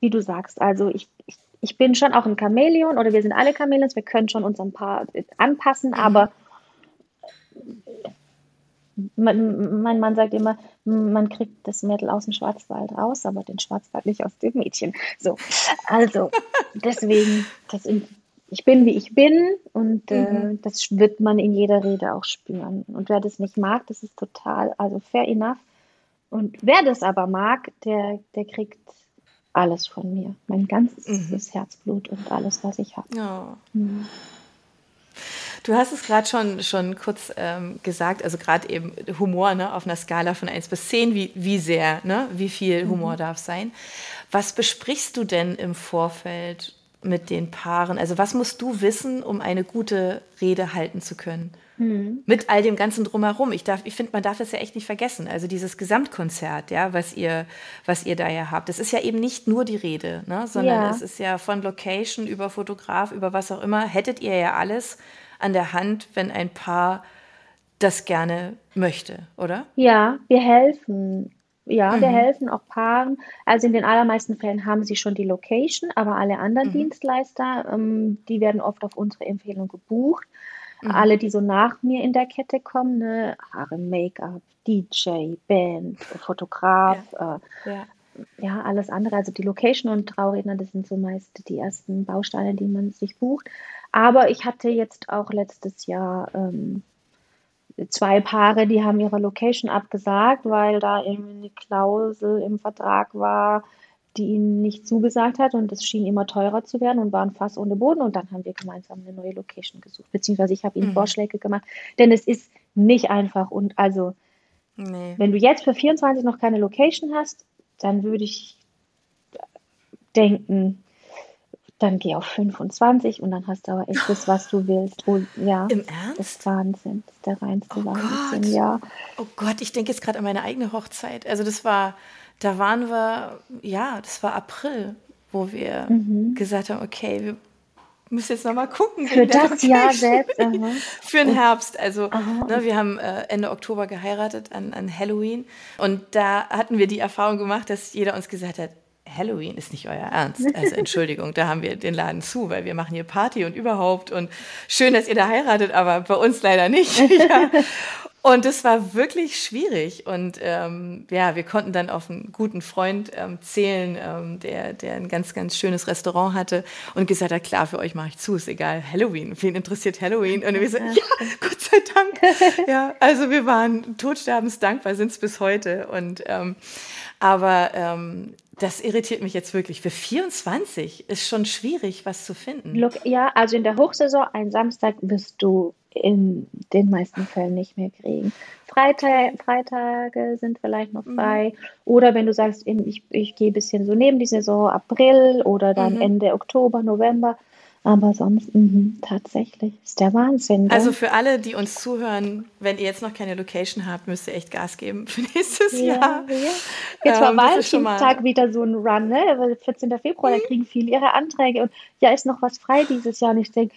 wie du sagst, also ich, ich, ich, bin schon auch ein Chamäleon oder wir sind alle Chamäleons, wir können schon uns ein paar anpassen, mhm. aber mein, mein Mann sagt immer, man kriegt das Mädel aus dem Schwarzwald raus, aber den Schwarzwald nicht aus dem Mädchen. So, also [laughs] deswegen, das, ich bin wie ich bin und äh, mhm. das wird man in jeder Rede auch spüren. Und wer das nicht mag, das ist total, also fair enough. Und wer das aber mag, der, der kriegt alles von mir. Mein ganzes mhm. Herzblut und alles, was ich habe. Oh. Mhm. Du hast es gerade schon, schon kurz ähm, gesagt, also gerade eben Humor ne, auf einer Skala von 1 bis 10, wie, wie sehr, ne, wie viel mhm. Humor mhm. darf sein. Was besprichst du denn im Vorfeld mit den Paaren? Also was musst du wissen, um eine gute Rede halten zu können? Mhm. Mit all dem ganzen drumherum. Ich, ich finde, man darf das ja echt nicht vergessen. Also dieses Gesamtkonzert, ja, was ihr, was ihr da ja habt. Das ist ja eben nicht nur die Rede, ne, sondern ja. es ist ja von Location über Fotograf, über was auch immer, hättet ihr ja alles an der Hand, wenn ein Paar das gerne möchte, oder? Ja, wir helfen. Ja, mhm. wir helfen auch Paaren. Also in den allermeisten Fällen haben sie schon die Location, aber alle anderen mhm. Dienstleister, ähm, die werden oft auf unsere Empfehlung gebucht. Mhm. Alle, die so nach mir in der Kette kommen, ne, Haare, Make-up, DJ, Band, [laughs] Fotograf, ja. Äh, ja. ja. alles andere. Also die Location und Trauredner, das sind so meist die ersten Bausteine, die man sich bucht. Aber ich hatte jetzt auch letztes Jahr ähm, zwei Paare, die haben ihre Location abgesagt, weil da irgendwie eine Klausel im Vertrag war, die ihnen nicht zugesagt hat und es schien immer teurer zu werden und waren fast ohne Boden und dann haben wir gemeinsam eine neue Location gesucht, beziehungsweise ich habe ihnen mhm. Vorschläge gemacht, denn es ist nicht einfach und also nee. wenn du jetzt für 24 noch keine Location hast, dann würde ich denken, dann geh auf 25 und dann hast du aber echt das, was du willst. Und, ja, Im Ernst? Das ist Wahnsinn. Das ist der reinste oh Wahnsinn, Gott. ja. Oh Gott, ich denke jetzt gerade an meine eigene Hochzeit. Also das war, da waren wir, ja, das war April, wo wir mhm. gesagt haben, okay, wir müssen jetzt nochmal gucken. Für das Jahr selbst. [laughs] Für den Herbst. Also ne, wir haben äh, Ende Oktober geheiratet an, an Halloween und da hatten wir die Erfahrung gemacht, dass jeder uns gesagt hat, Halloween ist nicht euer Ernst. Also Entschuldigung, da haben wir den Laden zu, weil wir machen hier Party und überhaupt und schön, dass ihr da heiratet, aber bei uns leider nicht. [laughs] ja. Und es war wirklich schwierig. Und ähm, ja, wir konnten dann auf einen guten Freund ähm, zählen, ähm, der, der ein ganz, ganz schönes Restaurant hatte und gesagt hat, klar, für euch mache ich zu, ist egal, Halloween. Wen interessiert Halloween? Und wir so, ja, [laughs] Gott sei Dank. ja, also wir waren todsterbensdankbar, sind es bis heute. Und ähm, aber ähm, das irritiert mich jetzt wirklich. Für 24 ist schon schwierig, was zu finden. Look, ja, also in der Hochsaison, ein Samstag wirst du in den meisten Fällen nicht mehr kriegen. Freitag, Freitage sind vielleicht noch mhm. frei. Mhm. Oder wenn du sagst, ich, ich gehe ein bisschen so neben die Saison, April oder dann mhm. Ende Oktober, November, aber sonst, mh, tatsächlich, ist der Wahnsinn. Gell? Also für alle, die uns zuhören, wenn ihr jetzt noch keine Location habt, müsst ihr echt Gas geben für [laughs] nächstes ja, Jahr. Ja. Jetzt war ähm, Valentinstag wieder so ein Run, ne? 14. Februar, mhm. da kriegen viele ihre Anträge und ja, ist noch was frei dieses Jahr. Und ich denke,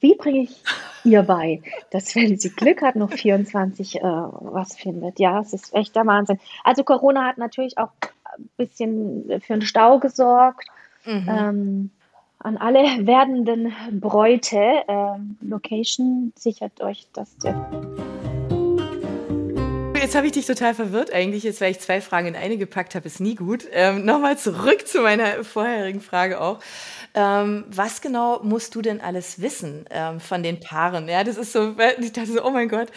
wie bringe ich ihr bei, dass wenn sie Glück hat, noch 24 äh, was findet? Ja, es ist echt der Wahnsinn. Also Corona hat natürlich auch ein bisschen für einen Stau gesorgt. Mhm. Ähm, an alle [laughs] werdenden Bräute, äh, Location, sichert euch das Tipp. Jetzt habe ich dich total verwirrt eigentlich, jetzt weil ich zwei Fragen in eine gepackt habe, ist nie gut. Ähm, Nochmal zurück zu meiner vorherigen Frage auch. Ähm, was genau musst du denn alles wissen ähm, von den Paaren? Ja, das ist so, ich dachte so, oh mein Gott.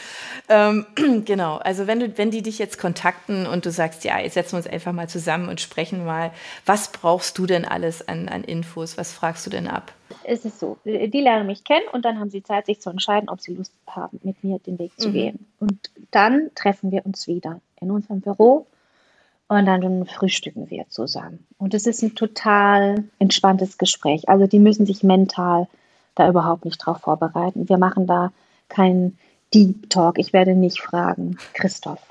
Ähm, [clears throat] genau, also wenn, du, wenn die dich jetzt kontakten und du sagst, ja, jetzt setzen wir uns einfach mal zusammen und sprechen mal, was brauchst du denn alles an, an Infos? Was fragst du denn ab? Es ist so, die lernen mich kennen und dann haben sie Zeit, sich zu entscheiden, ob sie Lust haben, mit mir den Weg zu mhm. gehen. Und dann treffen wir uns wieder in unserem Büro und dann frühstücken wir zusammen. Und es ist ein total entspanntes Gespräch. Also die müssen sich mental da überhaupt nicht drauf vorbereiten. Wir machen da keinen Deep Talk. Ich werde nicht fragen, Christoph,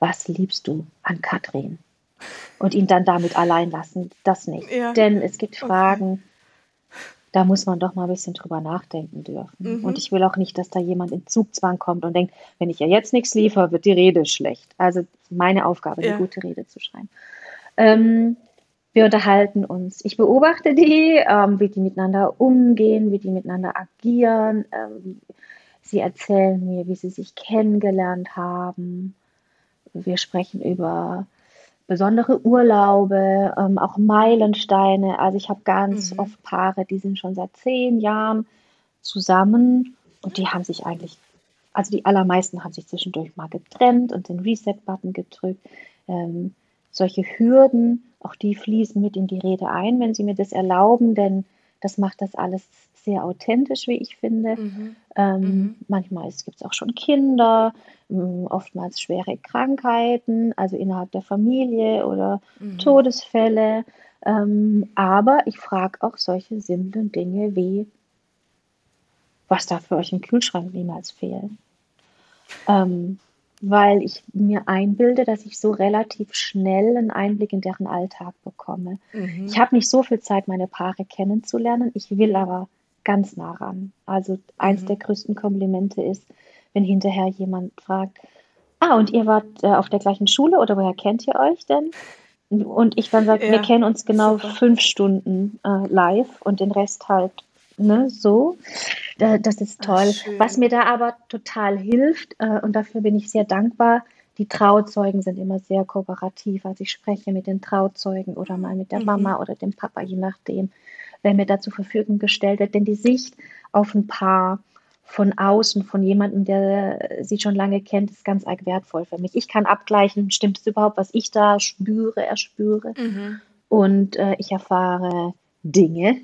was liebst du an Katrin? Und ihn dann damit allein lassen. Das nicht. Ja. Denn es gibt Fragen, okay da muss man doch mal ein bisschen drüber nachdenken dürfen. Mhm. Und ich will auch nicht, dass da jemand in Zugzwang kommt und denkt, wenn ich ja jetzt nichts liefere, wird die Rede schlecht. Also meine Aufgabe, ja. eine gute Rede zu schreiben. Ähm, wir unterhalten uns. Ich beobachte die, ähm, wie die miteinander umgehen, wie die miteinander agieren. Ähm, sie erzählen mir, wie sie sich kennengelernt haben. Wir sprechen über besondere Urlaube, ähm, auch Meilensteine. Also ich habe ganz mhm. oft Paare, die sind schon seit zehn Jahren zusammen und die haben sich eigentlich, also die allermeisten haben sich zwischendurch mal getrennt und den Reset-Button gedrückt. Ähm, solche Hürden, auch die fließen mit in die Rede ein, wenn sie mir das erlauben, denn das macht das alles sehr authentisch, wie ich finde. Mhm. Ähm, mhm. Manchmal gibt es auch schon Kinder, ähm, oftmals schwere Krankheiten, also innerhalb der Familie oder mhm. Todesfälle. Ähm, aber ich frage auch solche simplen Dinge wie, was darf für euch im Kühlschrank niemals fehlen? Ähm, weil ich mir einbilde, dass ich so relativ schnell einen Einblick in deren Alltag bekomme. Mhm. Ich habe nicht so viel Zeit, meine Paare kennenzulernen. Ich will aber ganz nah ran. Also eins mhm. der größten Komplimente ist, wenn hinterher jemand fragt, Ah, und ihr wart äh, auf der gleichen Schule oder woher kennt ihr euch denn? Und ich dann sage, ja, wir kennen uns genau super. fünf Stunden äh, live und den Rest halt ne, so. das ist toll. Ach, Was mir da aber total hilft, äh, und dafür bin ich sehr dankbar, die Trauzeugen sind immer sehr kooperativ. Also ich spreche mit den Trauzeugen oder mal mit der mhm. Mama oder dem Papa, je nachdem, wer mir da zur Verfügung gestellt wird. Denn die Sicht auf ein Paar von außen, von jemandem, der sie schon lange kennt, ist ganz arg wertvoll für mich. Ich kann abgleichen, stimmt es überhaupt, was ich da spüre, erspüre. Mhm. Und äh, ich erfahre Dinge,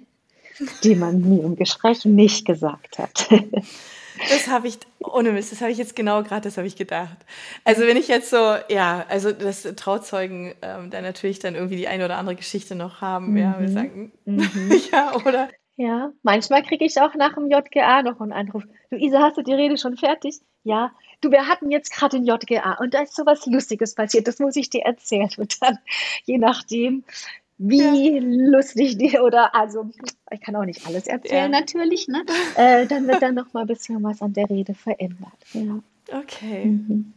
die man mir im Gespräch nicht gesagt hat. [laughs] Das habe ich, ohne Mist, das habe ich jetzt genau gerade, das habe ich gedacht. Also wenn ich jetzt so, ja, also dass Trauzeugen ähm, da natürlich dann irgendwie die eine oder andere Geschichte noch haben, mhm. ja, wir sagen, mhm. [laughs] ja, oder? Ja, manchmal kriege ich auch nach dem JGA noch einen Anruf. Du Isa, hast du die Rede schon fertig? Ja, du, wir hatten jetzt gerade den JGA und da ist so was Lustiges passiert, das muss ich dir erzählen. [laughs] Und dann, je nachdem, wie ja. lustig die oder also ich kann auch nicht alles erzählen ja. natürlich, ne? Äh, dann wird dann noch mal ein bisschen was an der Rede verändert. Ja. Okay. Mhm.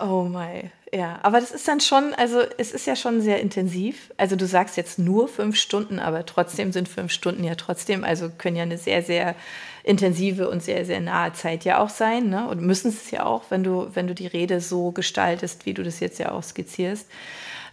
Oh my, ja. Aber das ist dann schon, also es ist ja schon sehr intensiv. Also du sagst jetzt nur fünf Stunden, aber trotzdem sind fünf Stunden ja trotzdem, also können ja eine sehr, sehr intensive und sehr, sehr nahe Zeit ja auch sein, ne? Und müssen es ja auch, wenn du, wenn du die Rede so gestaltest, wie du das jetzt ja auch skizzierst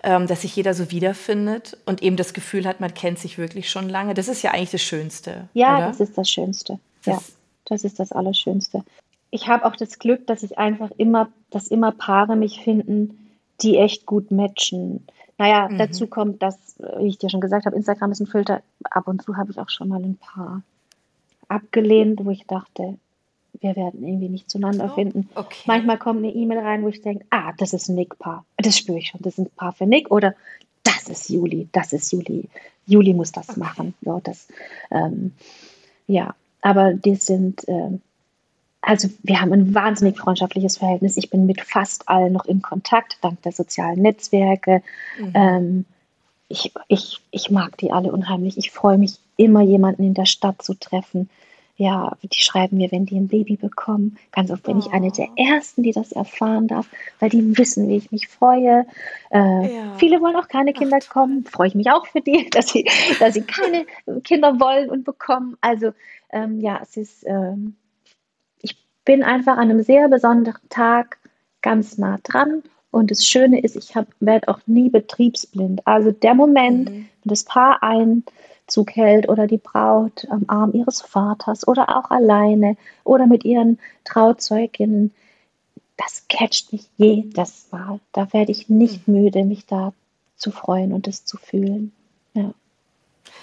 dass sich jeder so wiederfindet und eben das Gefühl hat, man kennt sich wirklich schon lange. Das ist ja eigentlich das Schönste. Ja, oder? das ist das Schönste. Das ja, das ist das Allerschönste. Ich habe auch das Glück, dass ich einfach immer, dass immer Paare mich finden, die echt gut matchen. Naja, mhm. dazu kommt, dass, wie ich dir schon gesagt habe, Instagram ist ein Filter. Ab und zu habe ich auch schon mal ein Paar abgelehnt, wo ich dachte, wir werden irgendwie nicht zueinander oh, finden. Okay. Manchmal kommt eine E-Mail rein, wo ich denke, ah, das ist ein Nick-Paar. Das spüre ich schon, das ist ein Paar für Nick. Oder das ist Juli, das ist Juli. Juli muss das okay. machen. Ja, das, ähm, ja, aber die sind, äh, also wir haben ein wahnsinnig freundschaftliches Verhältnis. Ich bin mit fast allen noch in Kontakt, dank der sozialen Netzwerke. Mhm. Ähm, ich, ich, ich mag die alle unheimlich. Ich freue mich immer, jemanden in der Stadt zu treffen ja, die schreiben mir, wenn die ein Baby bekommen. Ganz oft bin ich eine der oh. Ersten, die das erfahren darf, weil die wissen, wie ich mich freue. Äh, ja. Viele wollen auch keine Kinder Ach, kommen. Freue ich mich auch für die, [laughs] dass sie, dass sie keine Kinder wollen und bekommen. Also ähm, ja, es ist, ähm, ich bin einfach an einem sehr besonderen Tag ganz nah dran. Und das Schöne ist, ich werde auch nie betriebsblind. Also der Moment, mhm. wenn das Paar ein Aufzug hält oder die Braut am Arm ihres Vaters oder auch alleine oder mit ihren Trauzeuginnen. Das catcht mich jedes Mal. Da werde ich nicht hm. müde, mich da zu freuen und es zu fühlen. Ja.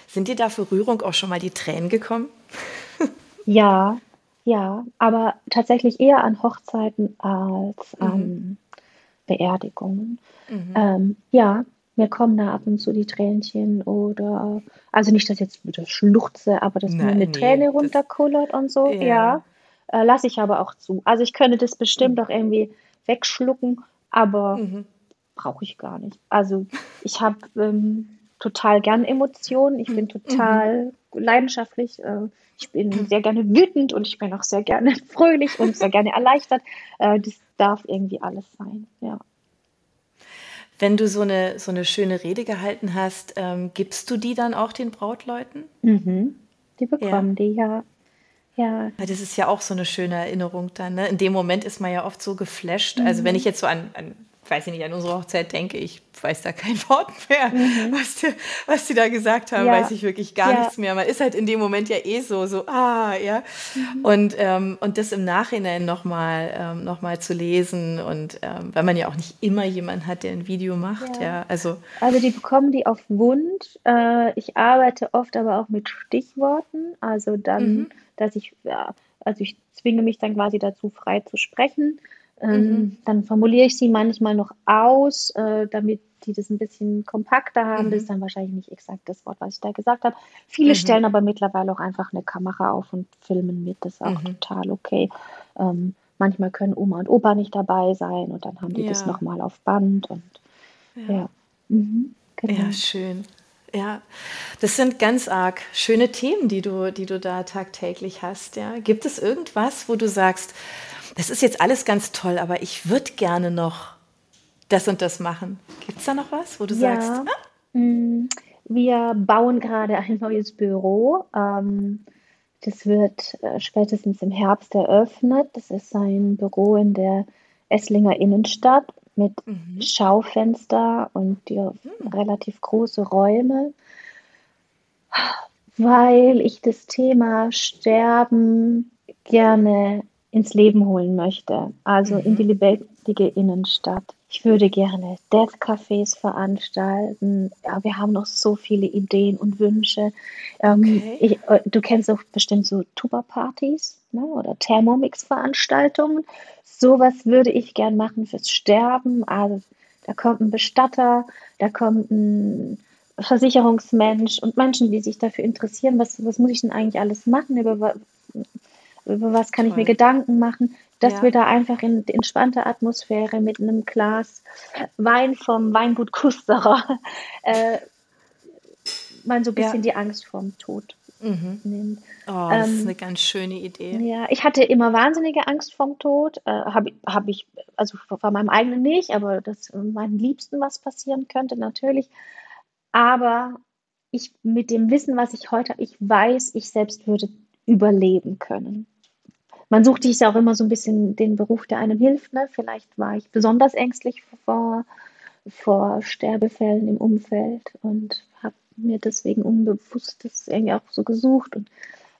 Sind dir da für Rührung auch schon mal die Tränen gekommen? [laughs] ja, ja, aber tatsächlich eher an Hochzeiten als mhm. an Beerdigungen. Mhm. Ähm, ja, mir kommen da ab und zu die Tränchen oder, also nicht, dass ich jetzt wieder schluchze, aber dass Nein, mir eine nee, Träne runterkullert und so, ja, ja äh, lasse ich aber auch zu. Also ich könnte das bestimmt mhm. auch irgendwie wegschlucken, aber mhm. brauche ich gar nicht. Also ich habe ähm, total gern Emotionen, ich bin mhm. total mhm. leidenschaftlich, äh, ich bin mhm. sehr gerne wütend und ich bin auch sehr gerne [laughs] fröhlich und sehr gerne erleichtert. Äh, das darf irgendwie alles sein, ja. Wenn du so eine, so eine schöne Rede gehalten hast, ähm, gibst du die dann auch den Brautleuten? Mhm. Die bekommen ja. die, ja. Ja. Das ist ja auch so eine schöne Erinnerung dann. Ne? In dem Moment ist man ja oft so geflasht. Mhm. Also wenn ich jetzt so an, an weiß ich nicht, an unsere Hochzeit denke, ich weiß da kein [laughs] Wort mehr. Mhm. Was, die, was die da gesagt haben, ja. weiß ich wirklich gar ja. nichts mehr. Man ist halt in dem Moment ja eh so, so, ah, ja. Mhm. Und, ähm, und das im Nachhinein nochmal ähm, noch zu lesen und ähm, weil man ja auch nicht immer jemanden hat, der ein Video macht, ja. ja also, also die bekommen die auf Wunsch. Äh, ich arbeite oft aber auch mit Stichworten, also dann, mhm. dass ich, ja, also ich zwinge mich dann quasi dazu, frei zu sprechen. Ähm, mhm. Dann formuliere ich sie manchmal noch aus, äh, damit die das ein bisschen kompakter haben. Mhm. Das ist dann wahrscheinlich nicht exakt das Wort, was ich da gesagt habe. Viele mhm. stellen aber mittlerweile auch einfach eine Kamera auf und filmen mit. Das ist auch mhm. total okay. Ähm, manchmal können Oma und Opa nicht dabei sein und dann haben die ja. das nochmal auf Band und ja. Ja. Mhm, genau. ja, schön. Ja, das sind ganz arg schöne Themen, die du, die du da tagtäglich hast. Ja. Gibt es irgendwas, wo du sagst, das ist jetzt alles ganz toll, aber ich würde gerne noch das und das machen. Gibt es da noch was, wo du ja. sagst? Ah? Mm, wir bauen gerade ein neues Büro. Ähm, das wird äh, spätestens im Herbst eröffnet. Das ist ein Büro in der Esslinger Innenstadt mit mhm. Schaufenster und mhm. relativ große Räume, weil ich das Thema Sterben gerne ins Leben holen möchte, also mhm. in die lebendige Innenstadt. Ich würde gerne Death Cafés veranstalten. Ja, wir haben noch so viele Ideen und Wünsche. Ähm, okay. ich, äh, du kennst auch bestimmt so Tuba-Partys ne? oder Thermomix-Veranstaltungen. Sowas würde ich gern machen fürs Sterben. Also da kommt ein Bestatter, da kommt ein Versicherungsmensch und Menschen, die sich dafür interessieren, was, was muss ich denn eigentlich alles machen, über, über was kann Toll. ich mir Gedanken machen dass ja. wir da einfach in entspannter Atmosphäre mit einem Glas Wein vom Weingut Kusterer [laughs] äh, mal so ein bisschen ja. die Angst vorm Tod mhm. nimmt. Oh, das ähm, ist eine ganz schöne Idee. Ja, ich hatte immer wahnsinnige Angst vorm Tod. Äh, Habe hab ich, also vor meinem eigenen nicht, aber dass meinen Liebsten was passieren könnte, natürlich. Aber ich mit dem Wissen, was ich heute, ich weiß, ich selbst würde überleben können man sucht sich auch immer so ein bisschen den Beruf, der einem hilft. Ne? Vielleicht war ich besonders ängstlich vor, vor Sterbefällen im Umfeld und habe mir deswegen unbewusst das irgendwie auch so gesucht. Und,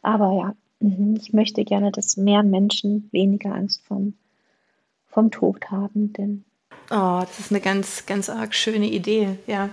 aber ja, mhm, ich möchte gerne, dass mehr Menschen weniger Angst vom, vom Tod haben, denn Oh, das ist eine ganz, ganz arg schöne Idee, ja.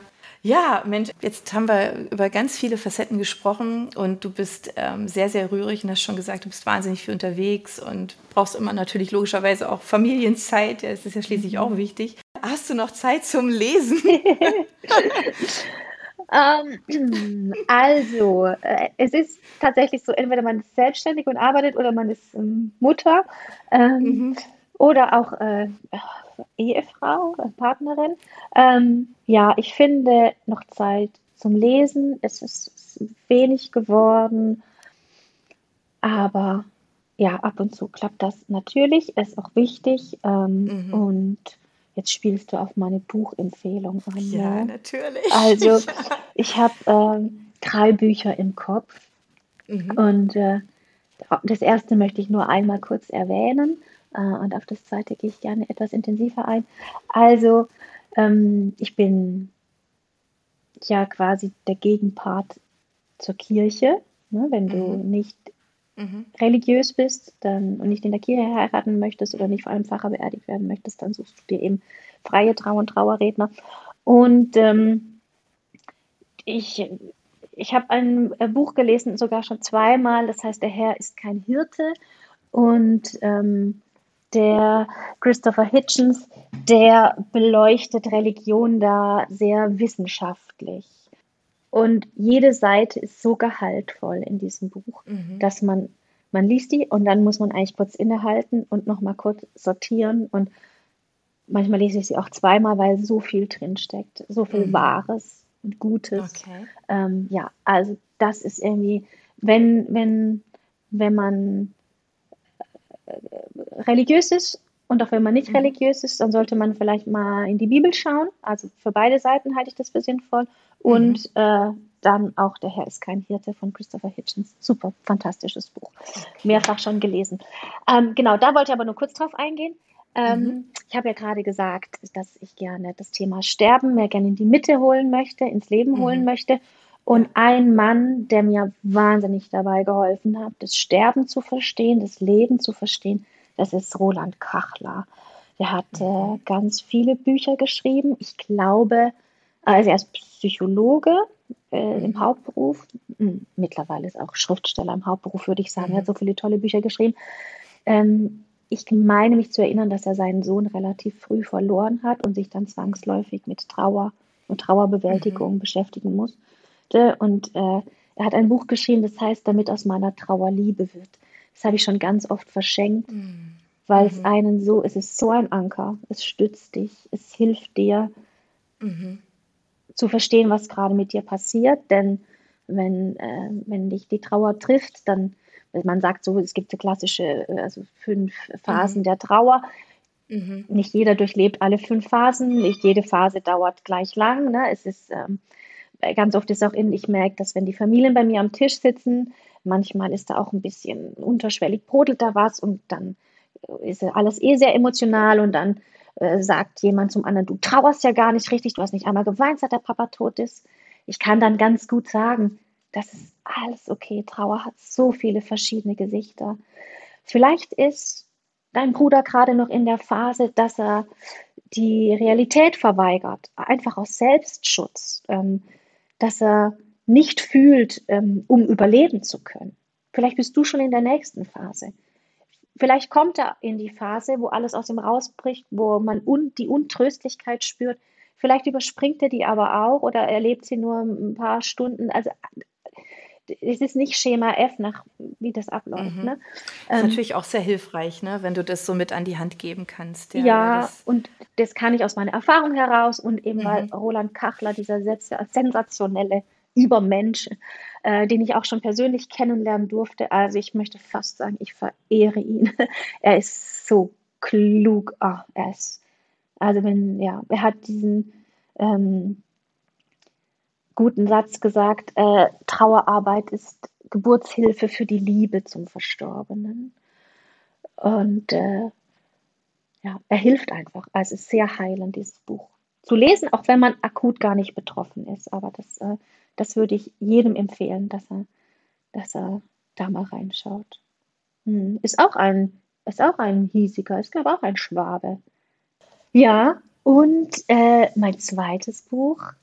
Ja, Mensch, jetzt haben wir über ganz viele Facetten gesprochen und du bist ähm, sehr, sehr rührig und hast schon gesagt, du bist wahnsinnig viel unterwegs und brauchst immer natürlich logischerweise auch Familienzeit. Ja, das ist ja schließlich auch wichtig. Hast du noch Zeit zum Lesen? [laughs] [laughs] ähm, also, äh, es ist tatsächlich so, entweder man ist selbstständig und arbeitet oder man ist ähm, Mutter. Ähm, mhm oder auch äh, Ehefrau, äh, Partnerin. Ähm, ja, ich finde noch Zeit zum Lesen. Es ist wenig geworden, aber ja, ab und zu klappt das natürlich. Ist auch wichtig. Ähm, mhm. Und jetzt spielst du auf meine Buchempfehlung an. Ja, ja. natürlich. Also, [laughs] ich habe ähm, drei Bücher im Kopf. Mhm. Und äh, das erste möchte ich nur einmal kurz erwähnen. Äh, und auf das zweite gehe ich gerne etwas intensiver ein. Also, ähm, ich bin ja quasi der Gegenpart zur Kirche. Ne? Wenn du mhm. nicht mhm. religiös bist dann, und nicht in der Kirche heiraten möchtest oder nicht vor einem Pfarrer beerdigt werden möchtest, dann suchst du dir eben freie Trau- und Trauerredner. Und ähm, ich, ich habe ein Buch gelesen, sogar schon zweimal, das heißt, der Herr ist kein Hirte. Und ähm, der Christopher Hitchens, der beleuchtet Religion da sehr wissenschaftlich. Und jede Seite ist so gehaltvoll in diesem Buch, mhm. dass man, man liest die und dann muss man eigentlich kurz innehalten und nochmal kurz sortieren. Und manchmal lese ich sie auch zweimal, weil so viel drinsteckt, so viel mhm. Wahres und Gutes. Okay. Ähm, ja, also das ist irgendwie, wenn, wenn, wenn man religiös ist und auch wenn man nicht mhm. religiös ist, dann sollte man vielleicht mal in die Bibel schauen. Also für beide Seiten halte ich das für sinnvoll. Und mhm. äh, dann auch Der Herr ist kein Hirte von Christopher Hitchens. Super, fantastisches Buch. Mehrfach schon gelesen. Ähm, genau, da wollte ich aber nur kurz drauf eingehen. Ähm, mhm. Ich habe ja gerade gesagt, dass ich gerne das Thema Sterben mehr gerne in die Mitte holen möchte, ins Leben mhm. holen möchte. Und ein Mann, der mir wahnsinnig dabei geholfen hat, das Sterben zu verstehen, das Leben zu verstehen, das ist Roland Kachler. Der hat äh, mhm. ganz viele Bücher geschrieben. Ich glaube, also er ist Psychologe äh, im mhm. Hauptberuf. Hm, mittlerweile ist er auch Schriftsteller im Hauptberuf, würde ich sagen. Er hat mhm. so viele tolle Bücher geschrieben. Ähm, ich meine mich zu erinnern, dass er seinen Sohn relativ früh verloren hat und sich dann zwangsläufig mit Trauer und Trauerbewältigung mhm. beschäftigen muss möchte. Und äh, er hat ein Buch geschrieben, das heißt, damit aus meiner Trauer Liebe wird. Das habe ich schon ganz oft verschenkt, mhm. weil es mhm. einen so, es ist so ein Anker, es stützt dich, es hilft dir mhm. zu verstehen, was gerade mit dir passiert. Denn wenn, äh, wenn dich die Trauer trifft, dann man sagt so, es gibt so klassische, also fünf Phasen mhm. der Trauer. Mhm. Nicht jeder durchlebt alle fünf Phasen, nicht jede Phase dauert gleich lang. Ne? Es ist ähm, ganz oft ist auch in, ich merke, dass wenn die Familien bei mir am Tisch sitzen, manchmal ist da auch ein bisschen unterschwellig, brodelt da was und dann ist alles eh sehr emotional und dann äh, sagt jemand zum anderen, du trauerst ja gar nicht richtig, du hast nicht einmal geweint, seit der Papa tot ist. Ich kann dann ganz gut sagen, das ist alles okay. Trauer hat so viele verschiedene Gesichter. Vielleicht ist dein Bruder gerade noch in der Phase, dass er die Realität verweigert, einfach aus Selbstschutz, ähm, dass er nicht fühlt, ähm, um überleben zu können. Vielleicht bist du schon in der nächsten Phase. Vielleicht kommt er in die Phase, wo alles aus ihm rausbricht, wo man un die Untröstlichkeit spürt. Vielleicht überspringt er die aber auch oder erlebt sie nur ein paar Stunden. Also es ist nicht Schema F, nach wie das abläuft. Mhm. Ne? Das ist ähm, natürlich auch sehr hilfreich, ne? wenn du das so mit an die Hand geben kannst. Ja, ja das und das kann ich aus meiner Erfahrung heraus und eben mhm. weil Roland Kachler, dieser sensationelle Übermensch, äh, den ich auch schon persönlich kennenlernen durfte. Also ich möchte fast sagen, ich verehre ihn. [laughs] er ist so klug. Oh, er ist, also wenn, ja, er hat diesen ähm, guten Satz gesagt, äh, Trauerarbeit ist Geburtshilfe für die Liebe zum Verstorbenen. Und äh, ja, er hilft einfach. Also es ist sehr heilend, dieses Buch zu lesen, auch wenn man akut gar nicht betroffen ist. Aber das äh, das würde ich jedem empfehlen, dass er, dass er da mal reinschaut. Hm. Ist auch ein, ist auch ein hiesiger, ist glaube auch ein Schwabe. Ja, und äh, mein zweites Buch,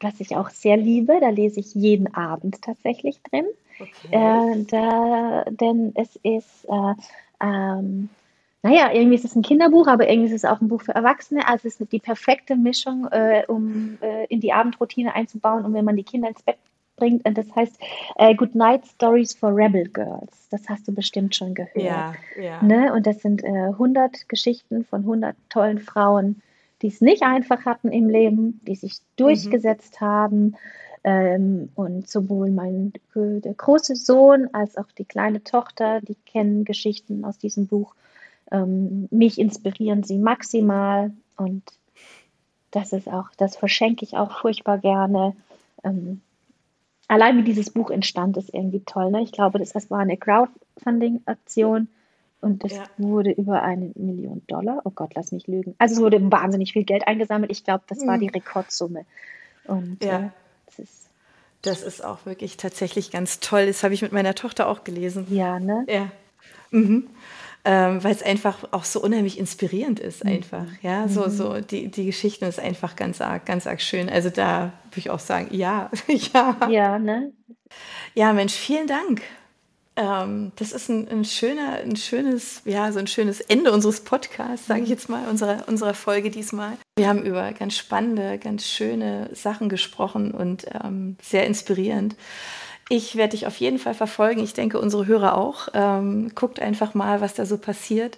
was ich auch sehr liebe, da lese ich jeden Abend tatsächlich drin. Okay. Äh, da, denn es ist äh, ähm, naja, irgendwie ist es ein Kinderbuch, aber irgendwie ist es auch ein Buch für Erwachsene. Also es ist die perfekte Mischung, äh, um äh, in die Abendroutine einzubauen und wenn man die Kinder ins Bett bringt. Und das heißt äh, Good Night Stories for Rebel Girls. Das hast du bestimmt schon gehört. Ja, ja. Ne? Und das sind äh, 100 Geschichten von 100 tollen Frauen, die es nicht einfach hatten im Leben, die sich durchgesetzt mhm. haben. Ähm, und sowohl mein der große Sohn als auch die kleine Tochter, die kennen Geschichten aus diesem Buch ähm, mich inspirieren sie maximal und das ist auch, das verschenke ich auch furchtbar gerne. Ähm, allein wie dieses Buch entstand, ist irgendwie toll. Ne? Ich glaube, das, das war eine Crowdfunding-Aktion und das ja. wurde über eine Million Dollar. Oh Gott, lass mich lügen. Also es wurde wahnsinnig viel Geld eingesammelt. Ich glaube, das war die hm. Rekordsumme. Und ja. Äh, das ist das ist auch wirklich tatsächlich ganz toll. Das habe ich mit meiner Tochter auch gelesen. Ja, ne? Ja. Mhm ähm, weil es einfach auch so unheimlich inspirierend ist, mhm. einfach. Ja, so, mhm. so die, die Geschichte ist einfach ganz arg, ganz arg schön. Also da würde ich auch sagen, ja, [laughs] ja. Ja, ne? Ja, Mensch, vielen Dank. Ähm, das ist ein, ein, schöner, ein schönes, ja, so ein schönes Ende unseres Podcasts, sage ich jetzt mal, unserer, unserer Folge diesmal. Wir haben über ganz spannende, ganz schöne Sachen gesprochen und ähm, sehr inspirierend. Ich werde dich auf jeden Fall verfolgen. Ich denke, unsere Hörer auch. Ähm, guckt einfach mal, was da so passiert.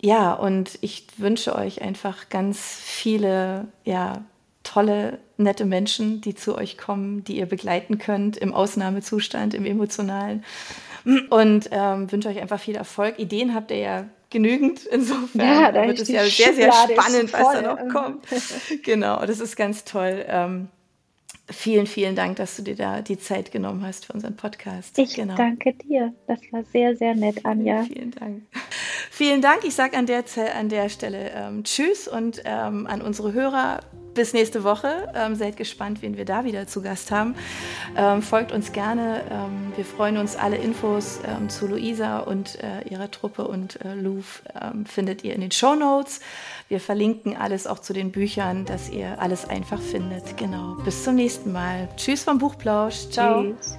Ja, und ich wünsche euch einfach ganz viele, ja, tolle, nette Menschen, die zu euch kommen, die ihr begleiten könnt im Ausnahmezustand, im emotionalen. [laughs] Und ähm, wünsche euch einfach viel Erfolg. Ideen habt ihr ja genügend. Insofern ja, da wird es ja sehr, sehr spannend, was da noch kommt. [laughs] genau, das ist ganz toll. Ähm, Vielen, vielen Dank, dass du dir da die Zeit genommen hast für unseren Podcast. Ich genau. danke dir. Das war sehr, sehr nett, Anja. [laughs] Vielen Dank. Vielen Dank. Ich sage an der, an der Stelle ähm, Tschüss und ähm, an unsere Hörer bis nächste Woche. Ähm, seid gespannt, wen wir da wieder zu Gast haben. Ähm, folgt uns gerne. Ähm, wir freuen uns. Alle Infos ähm, zu Luisa und äh, ihrer Truppe und äh, Louvre ähm, findet ihr in den Show Notes. Wir verlinken alles auch zu den Büchern, dass ihr alles einfach findet. Genau. Bis zum nächsten Mal. Tschüss vom Buchplausch. Ciao. Tschüss.